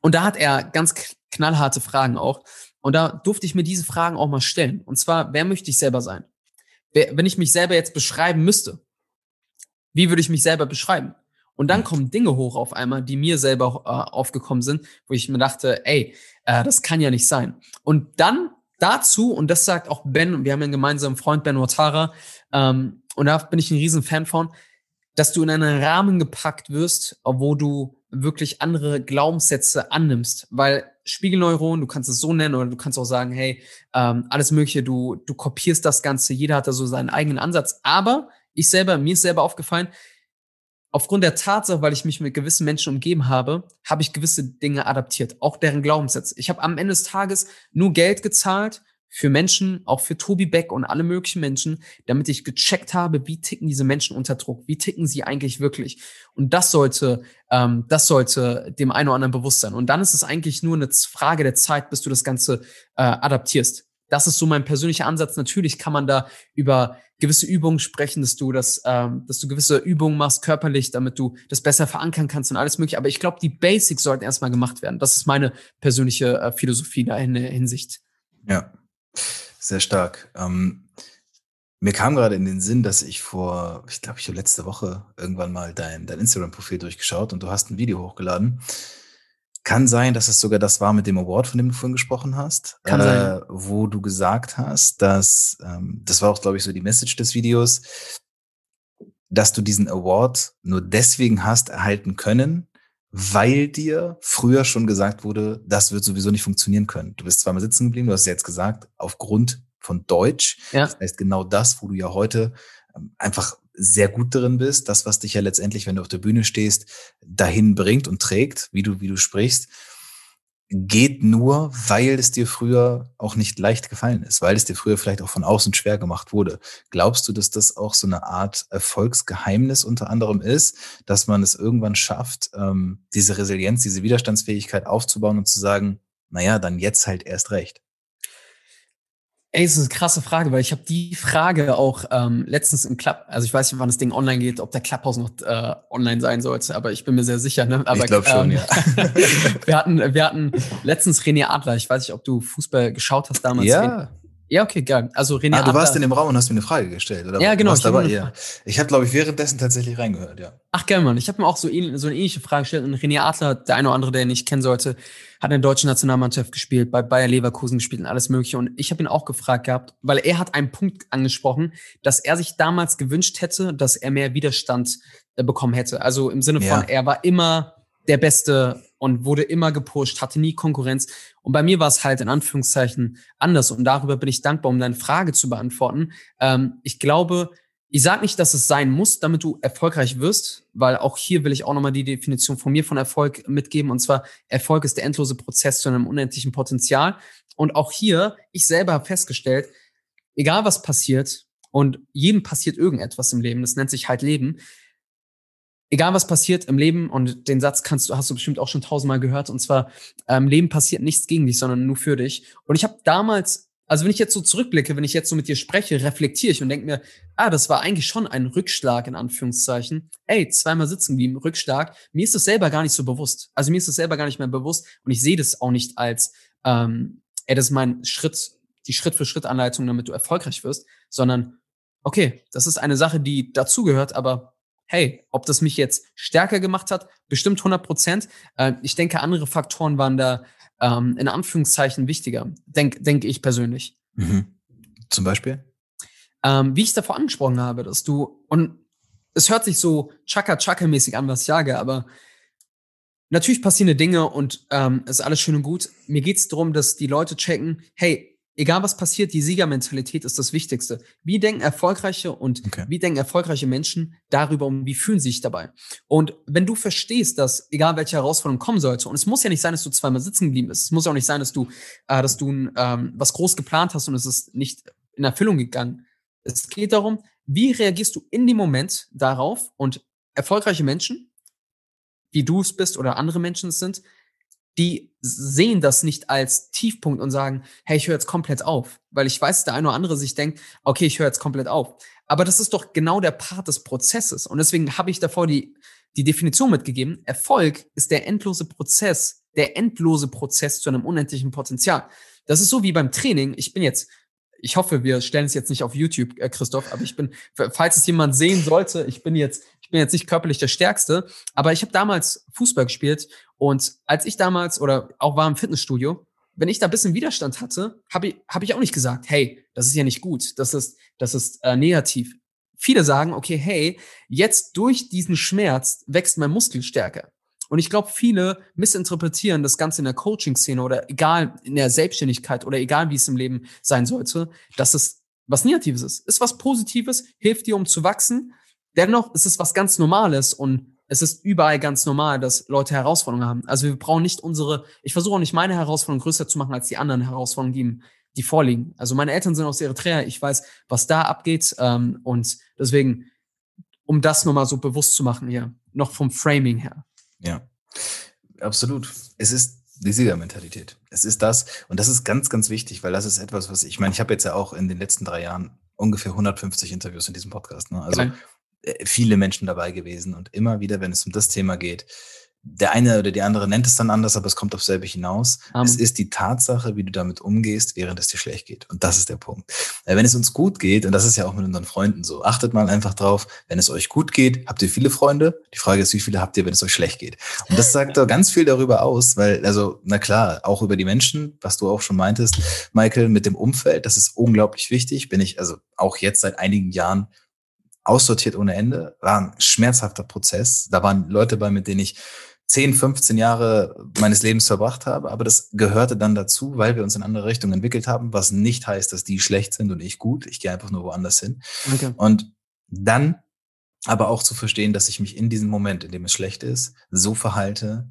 S2: Und da hat er ganz knallharte Fragen auch. Und da durfte ich mir diese Fragen auch mal stellen. Und zwar, wer möchte ich selber sein? Wer, wenn ich mich selber jetzt beschreiben müsste, wie würde ich mich selber beschreiben? Und dann mhm. kommen Dinge hoch auf einmal, die mir selber äh, aufgekommen sind, wo ich mir dachte, ey, äh, das kann ja nicht sein. Und dann dazu, und das sagt auch Ben, wir haben ja einen gemeinsamen Freund, Ben Watara, ähm, und da bin ich ein riesen Fan von, dass du in einen Rahmen gepackt wirst, wo du wirklich andere Glaubenssätze annimmst, weil Spiegelneuron, du kannst es so nennen oder du kannst auch sagen, hey, ähm, alles Mögliche, du, du kopierst das Ganze, jeder hat da so seinen eigenen Ansatz, aber ich selber, mir ist selber aufgefallen, aufgrund der Tatsache, weil ich mich mit gewissen Menschen umgeben habe, habe ich gewisse Dinge adaptiert, auch deren Glaubenssätze. Ich habe am Ende des Tages nur Geld gezahlt für Menschen, auch für Tobi Beck und alle möglichen Menschen, damit ich gecheckt habe, wie ticken diese Menschen unter Druck, wie ticken sie eigentlich wirklich. Und das sollte, ähm, das sollte dem einen oder anderen bewusst sein. Und dann ist es eigentlich nur eine Frage der Zeit, bis du das Ganze äh, adaptierst. Das ist so mein persönlicher Ansatz. Natürlich kann man da über gewisse Übungen sprechen, dass du das, ähm, dass du gewisse Übungen machst körperlich, damit du das besser verankern kannst und alles mögliche. Aber ich glaube, die Basics sollten erstmal gemacht werden. Das ist meine persönliche äh, Philosophie da in der Hinsicht.
S1: Ja, sehr stark. Ähm, mir kam gerade in den Sinn, dass ich vor, ich glaube, ich habe letzte Woche irgendwann mal dein, dein Instagram-Profil durchgeschaut und du hast ein Video hochgeladen kann sein, dass es sogar das war mit dem Award, von dem du vorhin gesprochen hast, Kann äh, sein. wo du gesagt hast, dass, ähm, das war auch, glaube ich, so die Message des Videos, dass du diesen Award nur deswegen hast erhalten können, weil dir früher schon gesagt wurde, das wird sowieso nicht funktionieren können. Du bist zweimal sitzen geblieben, du hast es jetzt gesagt, aufgrund von Deutsch. Ja. Das heißt, genau das, wo du ja heute ähm, einfach sehr gut drin bist, das, was dich ja letztendlich, wenn du auf der Bühne stehst, dahin bringt und trägt, wie du, wie du sprichst, geht nur, weil es dir früher auch nicht leicht gefallen ist, weil es dir früher vielleicht auch von außen schwer gemacht wurde. Glaubst du, dass das auch so eine Art Erfolgsgeheimnis unter anderem ist, dass man es irgendwann schafft, ähm, diese Resilienz, diese Widerstandsfähigkeit aufzubauen und zu sagen, naja, dann jetzt halt erst recht?
S2: Ey, das ist eine krasse Frage, weil ich habe die Frage auch ähm, letztens im Club, also ich weiß nicht, wann das Ding online geht, ob der Clubhouse noch äh, online sein sollte, aber ich bin mir sehr sicher. Ne? Aber,
S1: ich glaube schon, ähm, ja.
S2: wir hatten, wir hatten letztens René Adler. Ich weiß nicht, ob du Fußball geschaut hast damals.
S1: Ja.
S2: Ja, okay, geil. Also
S1: René Ah, du warst in dem Raum und hast mir eine Frage gestellt, oder?
S2: Ja, genau.
S1: Ich habe ja. hab, glaube ich, währenddessen tatsächlich reingehört, ja.
S2: Ach, geil, Mann. Ich habe mir auch so, so eine ähnliche Frage gestellt. Und René Adler, der eine oder andere, der ihn nicht kennen sollte, hat in der deutschen Nationalmannschaft gespielt, bei Bayer Leverkusen gespielt und alles mögliche. Und ich habe ihn auch gefragt gehabt, weil er hat einen Punkt angesprochen, dass er sich damals gewünscht hätte, dass er mehr Widerstand äh, bekommen hätte. Also im Sinne von, ja. er war immer der Beste und wurde immer gepusht, hatte nie Konkurrenz. Und bei mir war es halt in Anführungszeichen anders. Und darüber bin ich dankbar, um deine Frage zu beantworten. Ähm, ich glaube, ich sage nicht, dass es sein muss, damit du erfolgreich wirst, weil auch hier will ich auch nochmal die Definition von mir von Erfolg mitgeben. Und zwar, Erfolg ist der endlose Prozess zu einem unendlichen Potenzial. Und auch hier, ich selber habe festgestellt, egal was passiert, und jedem passiert irgendetwas im Leben, das nennt sich halt Leben, egal was passiert im Leben, und den Satz kannst du, hast du bestimmt auch schon tausendmal gehört, und zwar, im ähm, Leben passiert nichts gegen dich, sondern nur für dich. Und ich habe damals, also wenn ich jetzt so zurückblicke, wenn ich jetzt so mit dir spreche, reflektiere ich und denke mir, ah, das war eigentlich schon ein Rückschlag, in Anführungszeichen. Ey, zweimal sitzen geblieben, Rückschlag. Mir ist das selber gar nicht so bewusst. Also mir ist das selber gar nicht mehr bewusst und ich sehe das auch nicht als, ähm, ey, das ist mein Schritt, die Schritt-für-Schritt-Anleitung, damit du erfolgreich wirst, sondern okay, das ist eine Sache, die dazugehört, aber hey, ob das mich jetzt stärker gemacht hat, bestimmt 100 Prozent. Äh, ich denke, andere Faktoren waren da ähm, in Anführungszeichen wichtiger, denke denk ich persönlich.
S1: Mhm. Zum Beispiel?
S2: Ähm, wie ich davor angesprochen habe, dass du, und es hört sich so Chaka-Chaka-mäßig an, was ich sage, aber natürlich passieren Dinge und ähm, ist alles schön und gut. Mir geht es darum, dass die Leute checken, hey, egal was passiert, die Siegermentalität ist das Wichtigste. Wie denken erfolgreiche und okay. wie denken erfolgreiche Menschen darüber und wie fühlen sie sich dabei? Und wenn du verstehst, dass egal welche Herausforderung kommen sollte, und es muss ja nicht sein, dass du zweimal sitzen geblieben bist, es muss ja auch nicht sein, dass du, äh, dass du ähm, was groß geplant hast und es ist nicht in Erfüllung gegangen. Es geht darum, wie reagierst du in dem Moment darauf und erfolgreiche Menschen, wie du es bist oder andere Menschen es sind, die sehen das nicht als Tiefpunkt und sagen, hey, ich höre jetzt komplett auf. Weil ich weiß, der eine oder andere sich denkt, okay, ich höre jetzt komplett auf. Aber das ist doch genau der Part des Prozesses. Und deswegen habe ich davor die, die Definition mitgegeben. Erfolg ist der endlose Prozess, der endlose Prozess zu einem unendlichen Potenzial. Das ist so wie beim Training. Ich bin jetzt ich hoffe, wir stellen es jetzt nicht auf YouTube, äh, Christoph, aber ich bin, falls es jemand sehen sollte, ich bin jetzt, ich bin jetzt nicht körperlich der Stärkste, aber ich habe damals Fußball gespielt und als ich damals oder auch war im Fitnessstudio, wenn ich da ein bisschen Widerstand hatte, habe ich, hab ich auch nicht gesagt, hey, das ist ja nicht gut, das ist, das ist äh, negativ. Viele sagen, okay, hey, jetzt durch diesen Schmerz wächst mein Muskel stärker. Und ich glaube, viele missinterpretieren das Ganze in der Coaching-Szene oder egal in der Selbstständigkeit oder egal wie es im Leben sein sollte, dass es was Negatives ist. Ist was Positives, hilft dir, um zu wachsen. Dennoch ist es was ganz Normales und es ist überall ganz normal, dass Leute Herausforderungen haben. Also wir brauchen nicht unsere, ich versuche auch nicht meine Herausforderungen größer zu machen als die anderen Herausforderungen, die, die vorliegen. Also meine Eltern sind aus Eritrea, ich weiß, was da abgeht ähm, und deswegen, um das nochmal so bewusst zu machen hier, noch vom Framing her.
S1: Ja, absolut. Es ist die Siegermentalität. Es ist das. Und das ist ganz, ganz wichtig, weil das ist etwas, was ich meine, ich habe jetzt ja auch in den letzten drei Jahren ungefähr 150 Interviews in diesem Podcast. Ne? Also Geil. Äh, viele Menschen dabei gewesen und immer wieder, wenn es um das Thema geht, der eine oder die andere nennt es dann anders, aber es kommt auf selbe hinaus. Um. Es ist die Tatsache, wie du damit umgehst, während es dir schlecht geht. Und das ist der Punkt. Äh, wenn es uns gut geht, und das ist ja auch mit unseren Freunden so, achtet mal einfach drauf, wenn es euch gut geht, habt ihr viele Freunde. Die Frage ist, wie viele habt ihr, wenn es euch schlecht geht? Und das sagt doch ganz viel darüber aus, weil, also, na klar, auch über die Menschen, was du auch schon meintest, Michael, mit dem Umfeld, das ist unglaublich wichtig. Bin ich also auch jetzt seit einigen Jahren aussortiert ohne Ende. War ein schmerzhafter Prozess. Da waren Leute bei, mit denen ich 10, 15 Jahre meines Lebens verbracht habe, aber das gehörte dann dazu, weil wir uns in andere Richtungen entwickelt haben, was nicht heißt, dass die schlecht sind und ich gut. Ich gehe einfach nur woanders hin. Okay. Und dann aber auch zu verstehen, dass ich mich in diesem Moment, in dem es schlecht ist, so verhalte,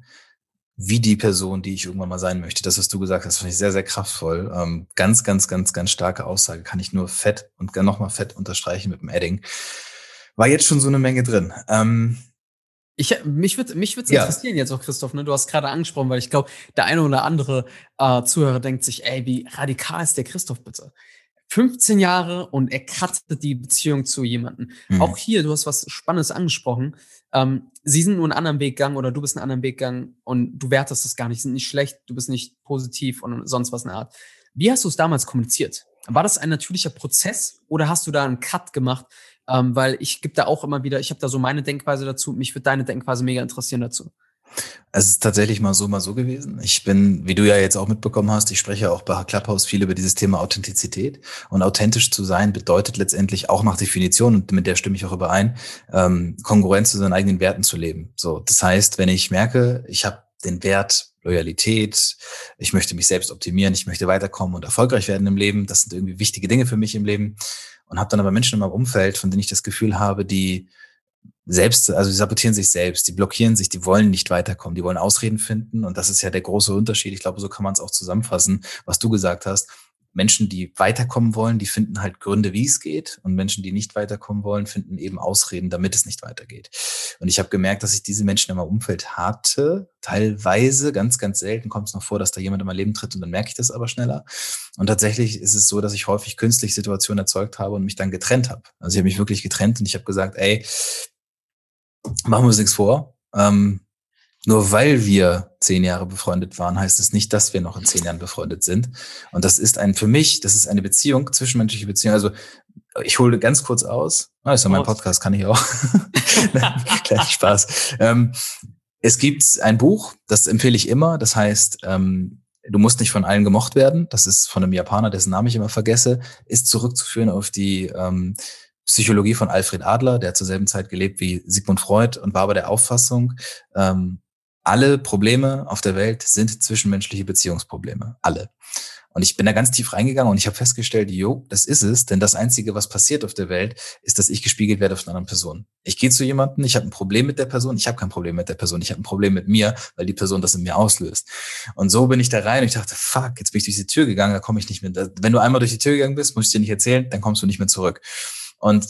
S1: wie die Person, die ich irgendwann mal sein möchte. Das, was du gesagt hast, finde ich sehr, sehr kraftvoll. Ähm, ganz, ganz, ganz, ganz starke Aussage. Kann ich nur fett und nochmal fett unterstreichen mit dem Adding. War jetzt schon so eine Menge drin. Ähm,
S2: ich, mich würde mich würd's ja. interessieren jetzt auch, Christoph, ne? Du hast gerade angesprochen, weil ich glaube, der eine oder andere äh, Zuhörer denkt sich, ey, wie radikal ist der Christoph bitte? 15 Jahre und er cuttet die Beziehung zu jemandem. Mhm. Auch hier, du hast was Spannendes angesprochen. Ähm, sie sind nur einen anderen Weg gegangen oder du bist einen anderen Weg gegangen und du wertest das gar nicht, sind nicht schlecht, du bist nicht positiv und sonst was in der Art. Wie hast du es damals kommuniziert? war das ein natürlicher Prozess oder hast du da einen Cut gemacht? Ähm, weil ich gebe da auch immer wieder, ich habe da so meine Denkweise dazu. Mich würde deine Denkweise mega interessieren dazu.
S1: Es ist tatsächlich mal so, mal so gewesen. Ich bin, wie du ja jetzt auch mitbekommen hast, ich spreche auch bei Clubhouse viel über dieses Thema Authentizität. Und authentisch zu sein bedeutet letztendlich auch nach Definition, und mit der stimme ich auch überein, ähm, Kongruenz zu seinen eigenen Werten zu leben. So, das heißt, wenn ich merke, ich habe den Wert Loyalität, ich möchte mich selbst optimieren, ich möchte weiterkommen und erfolgreich werden im Leben, das sind irgendwie wichtige Dinge für mich im Leben. Und habe dann aber Menschen in meinem Umfeld, von denen ich das Gefühl habe, die selbst, also die sabotieren sich selbst, die blockieren sich, die wollen nicht weiterkommen, die wollen Ausreden finden. Und das ist ja der große Unterschied. Ich glaube, so kann man es auch zusammenfassen, was du gesagt hast. Menschen, die weiterkommen wollen, die finden halt Gründe, wie es geht. Und Menschen, die nicht weiterkommen wollen, finden eben Ausreden, damit es nicht weitergeht. Und ich habe gemerkt, dass ich diese Menschen in meinem Umfeld hatte. Teilweise, ganz, ganz selten kommt es noch vor, dass da jemand in mein Leben tritt und dann merke ich das aber schneneller. Und tatsächlich ist es so, dass ich häufig künstlich Situationen erzeugt habe und mich dann getrennt habe. Also ich habe mich wirklich getrennt und ich habe gesagt, ey, machen wir uns nichts vor. Ähm, nur weil wir zehn Jahre befreundet waren, heißt es nicht, dass wir noch in zehn Jahren befreundet sind. Und das ist ein, für mich, das ist eine Beziehung, zwischenmenschliche Beziehung. Also, ich hole ganz kurz aus. Ah, ist ja mein Podcast, kann ich auch. Kleiner Spaß. Ähm, es gibt ein Buch, das empfehle ich immer. Das heißt, ähm, du musst nicht von allen gemocht werden. Das ist von einem Japaner, dessen Namen ich immer vergesse, ist zurückzuführen auf die, ähm, Psychologie von Alfred Adler, der hat zur selben Zeit gelebt wie Sigmund Freud und war aber der Auffassung, ähm, alle Probleme auf der Welt sind zwischenmenschliche Beziehungsprobleme. Alle. Und ich bin da ganz tief reingegangen und ich habe festgestellt, jo, das ist es, denn das Einzige, was passiert auf der Welt, ist, dass ich gespiegelt werde auf einer anderen Person. Ich gehe zu jemandem, ich habe ein Problem mit der Person, ich habe kein Problem mit der Person, ich habe ein Problem mit mir, weil die Person das in mir auslöst. Und so bin ich da rein und ich dachte, fuck, jetzt bin ich durch die Tür gegangen, da komme ich nicht mehr. Wenn du einmal durch die Tür gegangen bist, muss ich dir nicht erzählen, dann kommst du nicht mehr zurück. Und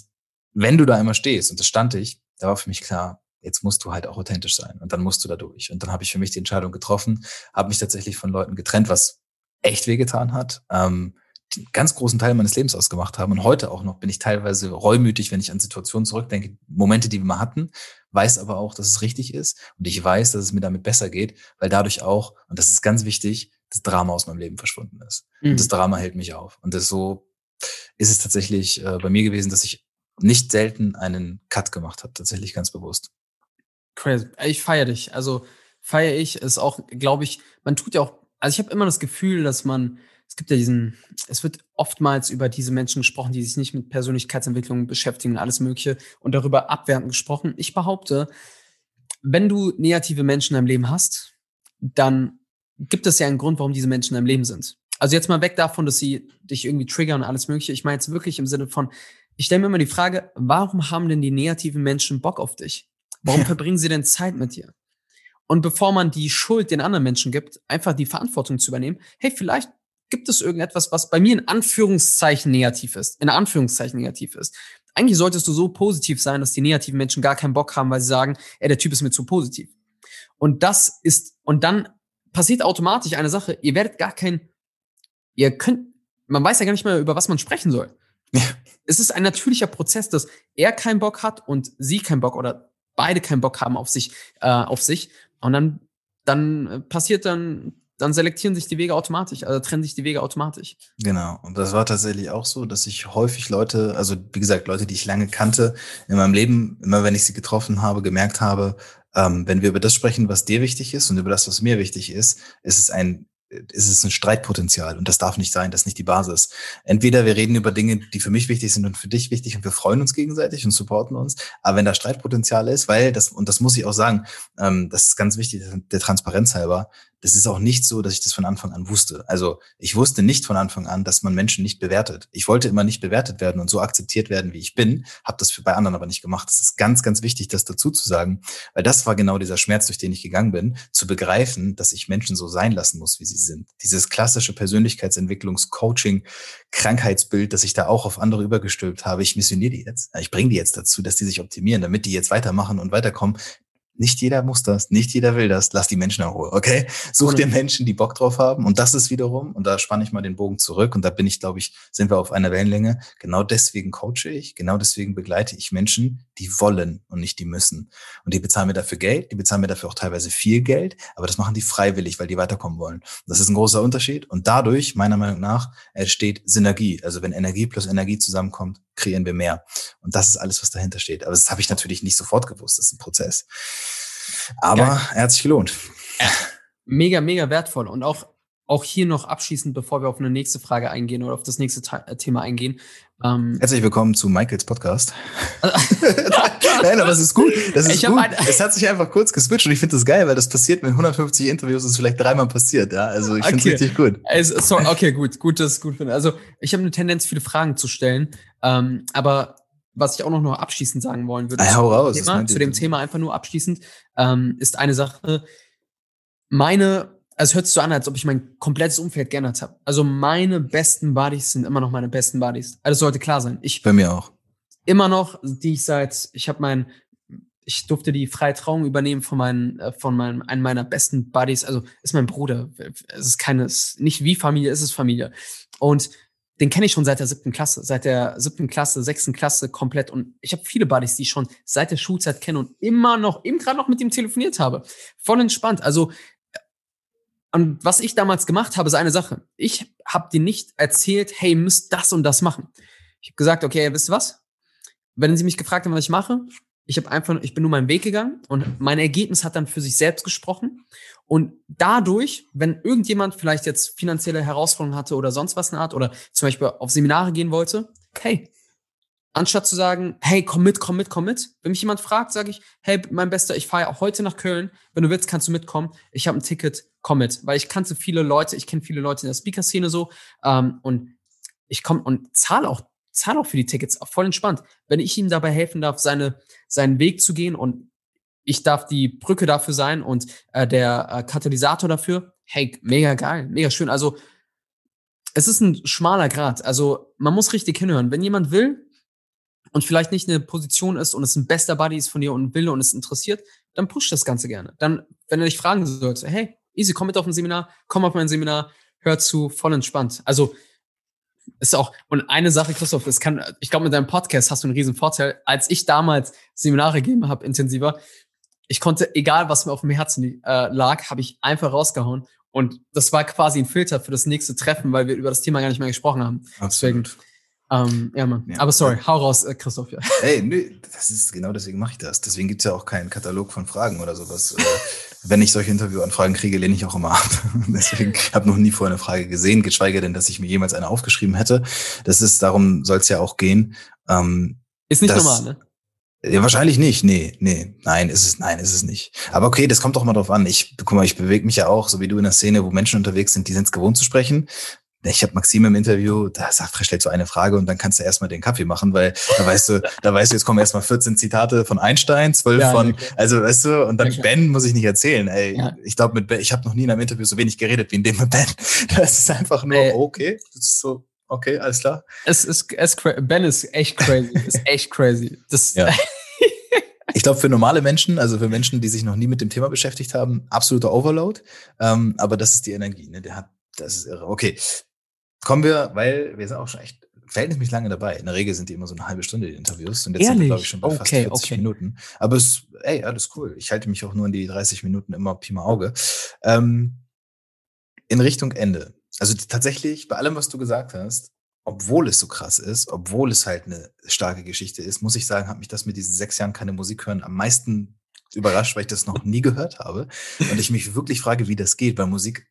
S1: wenn du da immer stehst, und das stand ich, da war für mich klar, jetzt musst du halt auch authentisch sein und dann musst du da durch. Und dann habe ich für mich die Entscheidung getroffen, habe mich tatsächlich von Leuten getrennt, was echt wehgetan hat, ähm, den ganz großen Teil meines Lebens ausgemacht haben. Und heute auch noch bin ich teilweise reumütig, wenn ich an Situationen zurückdenke, Momente, die wir mal hatten, weiß aber auch, dass es richtig ist. Und ich weiß, dass es mir damit besser geht, weil dadurch auch, und das ist ganz wichtig, das Drama aus meinem Leben verschwunden ist. Mhm. Und das Drama hält mich auf. Und das so ist es tatsächlich äh, bei mir gewesen, dass ich nicht selten einen Cut gemacht habe, tatsächlich ganz bewusst.
S2: Crazy. Ich feiere dich. Also feiere ich ist auch, glaube ich, man tut ja auch, also ich habe immer das Gefühl, dass man, es gibt ja diesen, es wird oftmals über diese Menschen gesprochen, die sich nicht mit Persönlichkeitsentwicklung beschäftigen und alles Mögliche und darüber abwertend gesprochen. Ich behaupte, wenn du negative Menschen in deinem Leben hast, dann gibt es ja einen Grund, warum diese Menschen in deinem Leben sind. Also jetzt mal weg davon, dass sie dich irgendwie triggern und alles Mögliche. Ich meine jetzt wirklich im Sinne von, ich stelle mir immer die Frage, warum haben denn die negativen Menschen Bock auf dich? Warum ja. verbringen sie denn Zeit mit dir? Und bevor man die Schuld den anderen Menschen gibt, einfach die Verantwortung zu übernehmen, hey, vielleicht gibt es irgendetwas, was bei mir in Anführungszeichen negativ ist, in Anführungszeichen negativ ist. Eigentlich solltest du so positiv sein, dass die negativen Menschen gar keinen Bock haben, weil sie sagen, ey, der Typ ist mir zu positiv. Und das ist, und dann passiert automatisch eine Sache, ihr werdet gar kein, ihr könnt, man weiß ja gar nicht mehr, über was man sprechen soll. es ist ein natürlicher Prozess, dass er keinen Bock hat und sie keinen Bock oder beide keinen Bock haben auf sich, äh, auf sich. Und dann, dann passiert dann, dann selektieren sich die Wege automatisch, also trennen sich die Wege automatisch.
S1: Genau. Und das war tatsächlich auch so, dass ich häufig Leute, also wie gesagt, Leute, die ich lange kannte, in meinem Leben, immer wenn ich sie getroffen habe, gemerkt habe, ähm, wenn wir über das sprechen, was dir wichtig ist und über das, was mir wichtig ist, ist es ein ist es ein Streitpotenzial und das darf nicht sein, das ist nicht die Basis. Entweder wir reden über Dinge, die für mich wichtig sind und für dich wichtig und wir freuen uns gegenseitig und supporten uns, aber wenn da Streitpotenzial ist, weil das, und das muss ich auch sagen, ähm, das ist ganz wichtig, der Transparenz halber, das ist auch nicht so, dass ich das von Anfang an wusste. Also ich wusste nicht von Anfang an, dass man Menschen nicht bewertet. Ich wollte immer nicht bewertet werden und so akzeptiert werden, wie ich bin, habe das für bei anderen aber nicht gemacht. Das ist ganz, ganz wichtig, das dazu zu sagen, weil das war genau dieser Schmerz, durch den ich gegangen bin, zu begreifen, dass ich Menschen so sein lassen muss, wie sie sind. Dieses klassische Persönlichkeitsentwicklungs-Coaching, Krankheitsbild, das ich da auch auf andere übergestülpt habe. Ich missioniere die jetzt. Ich bringe die jetzt dazu, dass die sich optimieren, damit die jetzt weitermachen und weiterkommen Nicht jeder muss das, nicht jeder will das. Lass die Menschen in Ruhe, okay? Such dir Menschen, die Bock drauf haben. Und das ist wiederum, und da spanne ich mal den Bogen zurück, und da bin ich, glaube ich, sind wir auf einer Wellenlänge. Genau deswegen coache ich, genau deswegen begleite ich Menschen, die wollen und nicht die müssen. Und die bezahlen mir dafür Geld, die bezahlen mir dafür auch teilweise viel Geld, aber das machen die freiwillig, weil die weiterkommen wollen. Das ist ein großer Unterschied. Und dadurch, meiner Meinung nach, entsteht Synergie. Also wenn Energie plus Energie zusammenkommt, kreieren wir mehr. Und das ist alles, was dahinter steht. Aber das habe ich natürlich nicht sofort gewusst. Das ist ein Prozess. Aber Geil. er hat sich gelohnt.
S2: Mega, mega wertvoll. Und auch, auch hier noch abschließend, bevor wir auf eine nächste Frage eingehen oder auf das nächste äh, Thema eingehen.
S1: Ähm, Herzlich willkommen zu Michaels Podcast. Nein, aber es ist gut. Das ist gut. es hat sich einfach kurz geswitcht und ich finde das geil, weil das passiert mit 150 Interviews, ist vielleicht dreimal passiert. Ja, also ich finde es richtig gut.
S2: Also, sorry, okay, gut, gut, dass ich gut finde. Also ich habe eine Tendenz, viele Fragen zu stellen, ähm, aber was ich auch noch, noch abschließend sagen wollen würde,
S1: ah, hau raus,
S2: Thema, zu dem Thema einfach nur abschließend, ähm, ist eine Sache, meine, also hört sich so an, als ob ich mein komplettes Umfeld geändert habe. Also meine besten Buddies sind immer noch meine besten Buddies. Also das sollte klar sein. Ich,
S1: Bei mir auch.
S2: Immer noch, die ich seit, ich habe mein, ich durfte die freie Trauung übernehmen von meinen, äh, von meinem, einem meiner besten Buddies. Also ist mein Bruder. Es ist keine, nicht wie Familie, es ist Familie. Und den kenne ich schon seit der siebten Klasse, seit der siebten Klasse, sechsten Klasse komplett. Und ich habe viele Buddies, die ich schon seit der Schulzeit kenne und immer noch, eben gerade noch mit ihm telefoniert habe. Voll entspannt. Also, und was ich damals gemacht habe, ist eine Sache. Ich habe dir nicht erzählt, hey, müsst das und das machen. Ich habe gesagt, okay, wisst ihr was? Wenn sie mich gefragt haben, was ich mache, ich habe einfach, ich bin nur meinen Weg gegangen und mein Ergebnis hat dann für sich selbst gesprochen. Und dadurch, wenn irgendjemand vielleicht jetzt finanzielle Herausforderungen hatte oder sonst was in der Art oder zum Beispiel auf Seminare gehen wollte, hey, anstatt zu sagen, hey, komm mit, komm mit, komm mit. Wenn mich jemand fragt, sage ich, hey, mein Bester, ich fahre auch heute nach Köln. Wenn du willst, kannst du mitkommen. Ich habe ein Ticket, komm mit. Weil ich kannte viele Leute, ich kenne viele Leute in der Speaker-Szene so ähm, und ich komme und zahle auch, zahle auch für die Tickets, voll entspannt. Wenn ich ihm dabei helfen darf, seine, seinen Weg zu gehen und ich darf die Brücke dafür sein und äh, der äh, Katalysator dafür. Hey, mega geil, mega schön. Also es ist ein schmaler Grad. Also man muss richtig hinhören. Wenn jemand will und vielleicht nicht eine Position ist und es ein bester Buddy ist von dir und will und es interessiert, dann push das Ganze gerne. Dann, wenn er dich fragen sollte, hey, easy, komm mit auf ein Seminar, komm auf mein Seminar, hör zu, voll entspannt. Also ist auch, und eine Sache, Christoph, es kann, ich glaube, mit deinem Podcast hast du einen riesen Vorteil. Als ich damals Seminare gegeben habe, intensiver, ich konnte, egal was mir auf dem Herzen äh, lag, habe ich einfach rausgehauen. Und das war quasi ein Filter für das nächste Treffen, weil wir über das Thema gar nicht mehr gesprochen haben. Absolut. Deswegen, ähm, ja, Mann. Ja. Aber sorry, hau raus, äh, Christoph. Ja.
S1: Ey, nö, das ist genau deswegen mache ich das. Deswegen gibt's ja auch keinen Katalog von Fragen oder sowas. Äh, wenn ich solche Interviewanfragen kriege, lehne ich auch immer ab. deswegen habe noch nie vorher eine Frage gesehen, geschweige denn, dass ich mir jemals eine aufgeschrieben hätte. Das ist, darum soll es ja auch gehen. Ähm,
S2: ist nicht dass, normal, ne?
S1: Ja, wahrscheinlich nicht. Nee, nee, nein, ist es, nein, ist es nicht. Aber okay, das kommt doch mal drauf an. Ich, guck mal, ich bewege mich ja auch, so wie du in der Szene, wo Menschen unterwegs sind, die sind es gewohnt zu sprechen. Ich habe Maxim im Interview, da sagt er, stellt so eine Frage und dann kannst du erstmal den Kaffee machen, weil da weißt du, da weißt du, jetzt kommen erstmal 14 Zitate von Einstein, 12 ja, von, also weißt du, und dann ja, Ben muss ich nicht erzählen. Ey, ja. ich glaube mit Ben, ich habe noch nie in einem Interview so wenig geredet wie in dem mit Ben. Das ist einfach nur, äh, okay, das ist so, okay, alles klar.
S2: Es ist, es, Ben ist echt crazy, ist echt crazy. Das, ja.
S1: Ich glaube, für normale Menschen, also für Menschen, die sich noch nie mit dem Thema beschäftigt haben, absoluter Overload. Ähm, aber das ist die Energie. Ne? Der hat, das ist irre. Okay, kommen wir, weil wir sind auch schon echt verhältnismäßig lange dabei. In der Regel sind die immer so eine halbe Stunde, die Interviews. Und jetzt Ehrlich? sind wir, glaube ich, schon bei okay, fast 40 okay. Minuten. Aber es, ey, alles cool. Ich halte mich auch nur in die 30 Minuten immer Pi mal Auge. Ähm, in Richtung Ende. Also tatsächlich, bei allem, was du gesagt hast, obwohl es so krass ist, obwohl es halt eine starke Geschichte ist, muss ich sagen, hat mich das mit diesen sechs Jahren keine Musik hören am meisten überrascht, weil ich das noch nie gehört habe. Und ich mich wirklich frage, wie das geht, weil Musik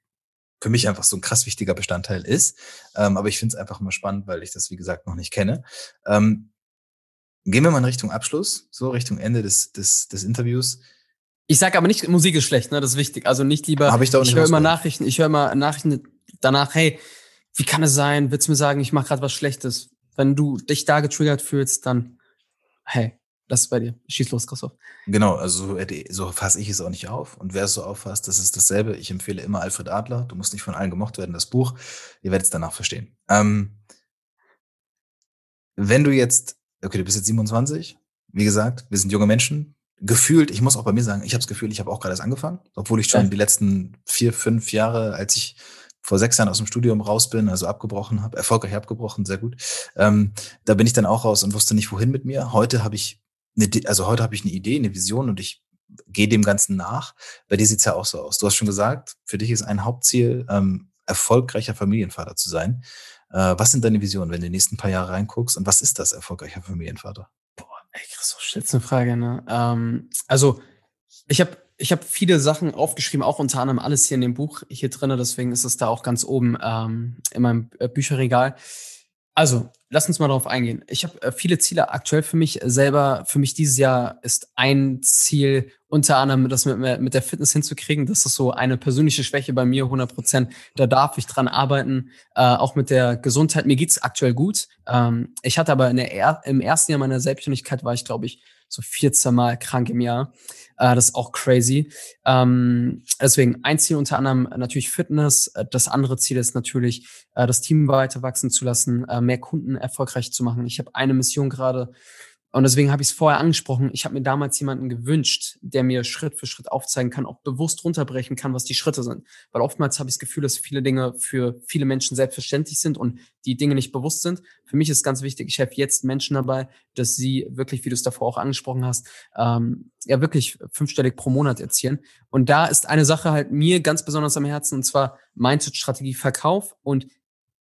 S1: für mich einfach so ein krass wichtiger Bestandteil ist. Ähm, aber ich finde es einfach immer spannend, weil ich das, wie gesagt, noch nicht kenne. Ähm, gehen wir mal in Richtung Abschluss, so Richtung Ende des, des, des Interviews.
S2: Ich sage aber nicht, Musik ist schlecht, ne? Das ist wichtig. Also nicht lieber.
S1: Hab ich da
S2: ich höre immer Nachrichten, ich höre immer Nachrichten danach, hey, wie kann es sein? Willst du mir sagen, ich mache gerade was Schlechtes? Wenn du dich da getriggert fühlst, dann hey, das ist bei dir. Schieß los, Christoph.
S1: Genau, also so fasse ich es auch nicht auf. Und wer es so auffasst, das ist dasselbe. Ich empfehle immer Alfred Adler. Du musst nicht von allen gemocht werden, das Buch. Ihr werdet es danach verstehen. Ähm, wenn du jetzt, okay, du bist jetzt 27, wie gesagt, wir sind junge Menschen. gefühlt, ich muss auch bei mir sagen, ich habe das Gefühl, ich habe auch gerade erst angefangen, obwohl ich schon ja. die letzten vier, fünf Jahre, als ich vor sechs Jahren aus dem Studium raus bin, also abgebrochen habe, erfolgreich abgebrochen, sehr gut. Ähm, da bin ich dann auch raus und wusste nicht, wohin mit mir. Heute habe ich eine, also heute habe ich eine Idee, eine Vision und ich gehe dem Ganzen nach. Bei dir sieht's ja auch so aus. Du hast schon gesagt, für dich ist ein Hauptziel, ähm, erfolgreicher Familienvater zu sein. Äh, was sind deine Visionen, wenn du in die nächsten paar Jahre reinguckst? Und was ist das, erfolgreicher Familienvater?
S2: Boah, ey, Christoph, stellst eine Frage, ne? Ähm, also, ich habe ich hab viele Sachen aufgeschrieben, auch unter anderem alles hier in dem Buch hier drin, deswegen ist es da auch ganz oben ähm, in meinem äh, Bücherregal. Also, lass uns mal darauf eingehen. Ich habe äh, viele Ziele aktuell für mich selber. Für mich dieses Jahr ist ein Ziel unter anderem, das mit, mit der Fitness hinzukriegen. Das ist so eine persönliche Schwäche bei mir, 100 Prozent. Da darf ich dran arbeiten. Äh, auch mit der Gesundheit. Mir geht's aktuell gut. Ähm, ich hatte aber in der er im ersten Jahr meiner Selbstständigkeit war ich, glaube ich, so 14 Mal krank im Jahr. Äh, das ist auch crazy. Ähm, deswegen ein Ziel unter anderem natürlich Fitness. Äh, das andere Ziel ist natürlich, äh, das Team weiter wachsen zu lassen, äh, mehr Kunden erfolgreich zu machen. Ich habe eine Mission gerade und deswegen habe ich es vorher angesprochen. Ich habe mir damals jemanden gewünscht, der mir Schritt für Schritt aufzeigen kann, auch bewusst runterbrechen kann, was die Schritte sind. Weil oftmals habe ich das Gefühl, dass viele Dinge für viele Menschen selbstverständlich sind und die Dinge nicht bewusst sind. Für mich ist ganz wichtig, ich helfe jetzt Menschen dabei, dass sie wirklich, wie du es davor auch angesprochen hast, ähm, ja wirklich fünfstellig pro Monat erzielen. Und da ist eine Sache halt mir ganz besonders am Herzen, und zwar Mindset-Strategie Verkauf. Und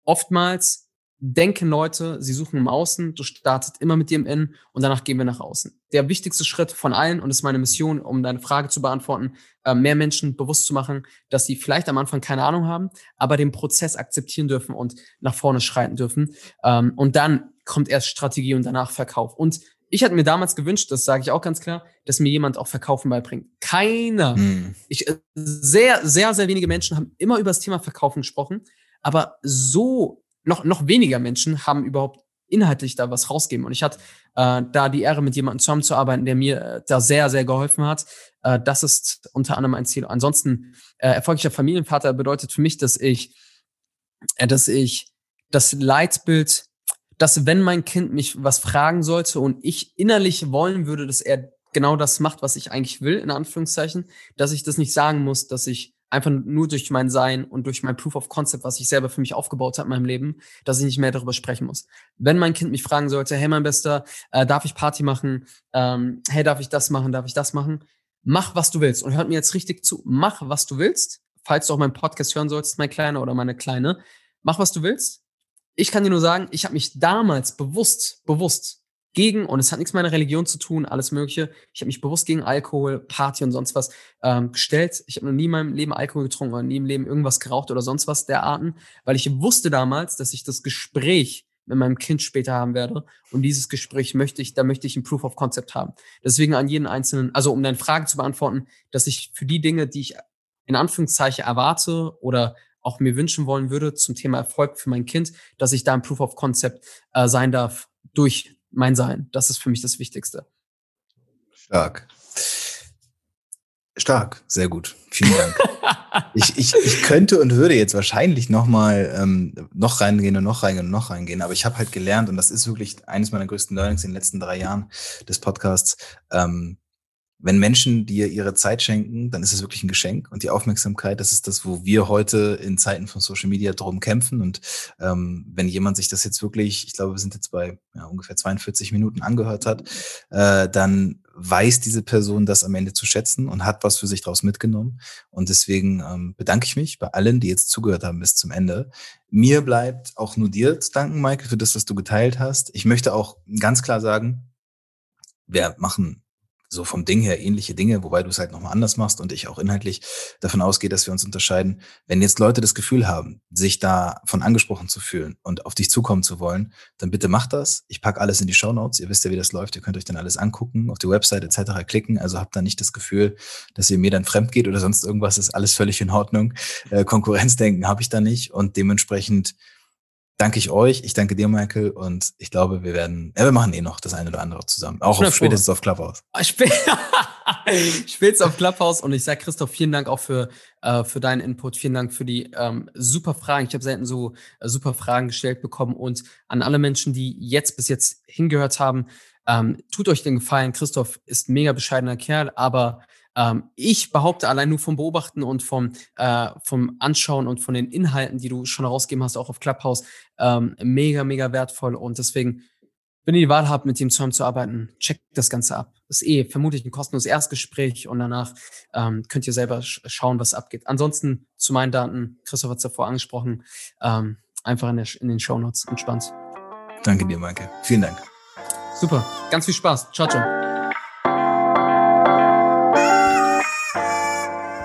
S2: oftmals denken Leute, sie suchen im Außen, du startest immer mit dir im Innen und danach gehen wir nach außen. Der wichtigste Schritt von allen, und das ist meine Mission, um deine Frage zu beantworten, äh, mehr Menschen bewusst zu machen, dass sie vielleicht am Anfang keine Ahnung haben, aber den Prozess akzeptieren dürfen und nach vorne schreiten dürfen. Ähm, und dann kommt erst Strategie und danach Verkauf. Und ich hatte mir damals gewünscht, das sage ich auch ganz klar, dass mir jemand auch Verkaufen beibringt. Keiner. Hm. Ich, äh, sehr, sehr, sehr wenige Menschen haben immer über das Thema Verkaufen gesprochen, aber so noch, noch weniger Menschen haben überhaupt inhaltlich da was rausgeben. Und ich hatte äh, da die Ehre, mit jemandem zusammenzuarbeiten, der mir äh, da sehr, sehr geholfen hat. Äh, das ist unter anderem ein Ziel. Ansonsten, äh, erfolgreicher Familienvater bedeutet für mich, dass ich, äh, dass ich das Leitbild, dass wenn mein Kind mich was fragen sollte und ich innerlich wollen würde, dass er genau das macht, was ich eigentlich will, in Anführungszeichen, dass ich das nicht sagen muss, dass ich einfach nur durch mein Sein und durch mein Proof of Concept, was ich selber für mich aufgebaut habe in meinem Leben, dass ich nicht mehr darüber sprechen muss. Wenn mein Kind mich fragen sollte, hey mein Bester, äh, darf ich Party machen? Ähm, hey, darf ich das machen? Darf ich das machen? Mach, was du willst. Und hört mir jetzt richtig zu. Mach, was du willst. Falls du auch meinen Podcast hören sollst, mein Kleiner oder meine Kleine. Mach, was du willst. Ich kann dir nur sagen, ich habe mich damals bewusst, bewusst gegen, und es hat nichts mit meiner Religion zu tun, alles Mögliche. Ich habe mich bewusst gegen Alkohol, Party und sonst was ähm, gestellt. Ich habe noch nie in meinem Leben Alkohol getrunken oder nie im Leben irgendwas geraucht oder sonst was der Arten, weil ich wusste damals, dass ich das Gespräch mit meinem Kind später haben werde. Und dieses Gespräch möchte ich, da möchte ich ein Proof of Concept haben. Deswegen an jeden einzelnen, also um deine Frage zu beantworten, dass ich für die Dinge, die ich in Anführungszeichen erwarte oder auch mir wünschen wollen würde zum Thema Erfolg für mein Kind, dass ich da ein Proof of Concept äh, sein darf durch mein Sein. Das ist für mich das Wichtigste.
S1: Stark. Stark, sehr gut. Vielen Dank. ich, ich, ich könnte und würde jetzt wahrscheinlich noch mal ähm, noch reingehen und noch reingehen und noch reingehen, aber ich habe halt gelernt und das ist wirklich eines meiner größten Learnings in den letzten drei Jahren des Podcasts. Ähm, wenn Menschen dir ihre Zeit schenken, dann ist es wirklich ein Geschenk. Und die Aufmerksamkeit, das ist das, wo wir heute in Zeiten von Social Media drum kämpfen. Und ähm, wenn jemand sich das jetzt wirklich, ich glaube, wir sind jetzt bei ja, ungefähr 42 Minuten angehört hat, äh, dann weiß diese Person das am Ende zu schätzen und hat was für sich daraus mitgenommen. Und deswegen ähm, bedanke ich mich bei allen, die jetzt zugehört haben bis zum Ende. Mir bleibt auch nur dir zu danken, Michael, für das, was du geteilt hast. Ich möchte auch ganz klar sagen, wir machen so vom Ding her ähnliche Dinge, wobei du es halt nochmal anders machst und ich auch inhaltlich davon ausgehe, dass wir uns unterscheiden. Wenn jetzt Leute das Gefühl haben, sich davon angesprochen zu fühlen und auf dich zukommen zu wollen, dann bitte macht das. Ich packe alles in die Show Notes. Ihr wisst ja, wie das läuft. Ihr könnt euch dann alles angucken, auf die Website etc. klicken. Also habt da nicht das Gefühl, dass ihr mir dann fremd geht oder sonst irgendwas. Ist alles völlig in Ordnung. Äh, Konkurrenzdenken habe ich da nicht und dementsprechend danke ich euch, ich danke dir, Michael, und ich glaube, wir werden, ja, wir machen eh noch das eine oder andere zusammen. Auch auf, spätestens auf Clubhouse.
S2: spätestens auf Clubhouse und ich sage Christoph, vielen Dank auch für, äh, für deinen Input, vielen Dank für die ähm, super Fragen. Ich habe selten so äh, super Fragen gestellt bekommen und an alle Menschen, die jetzt bis jetzt hingehört haben, Ähm, tut euch den Gefallen, Christoph ist ein mega bescheidener Kerl, aber ähm, ich behaupte allein nur vom Beobachten und vom, äh, vom Anschauen und von den Inhalten, die du schon herausgegeben hast, auch auf Clubhouse, ähm, mega, mega wertvoll. Und deswegen, wenn ihr die Wahl habt, mit ihm zusammenzuarbeiten, checkt das Ganze ab. Das ist eh vermutlich ein kostenloses Erstgespräch und danach ähm, könnt ihr selber sch schauen, was abgeht. Ansonsten zu meinen Daten, Christoph hat es davor angesprochen, ähm, einfach in, der, in den Shownotes entspannt.
S1: Danke dir, Maike. Vielen Dank.
S2: Super. Ganz viel Spaß. Ciao, ciao.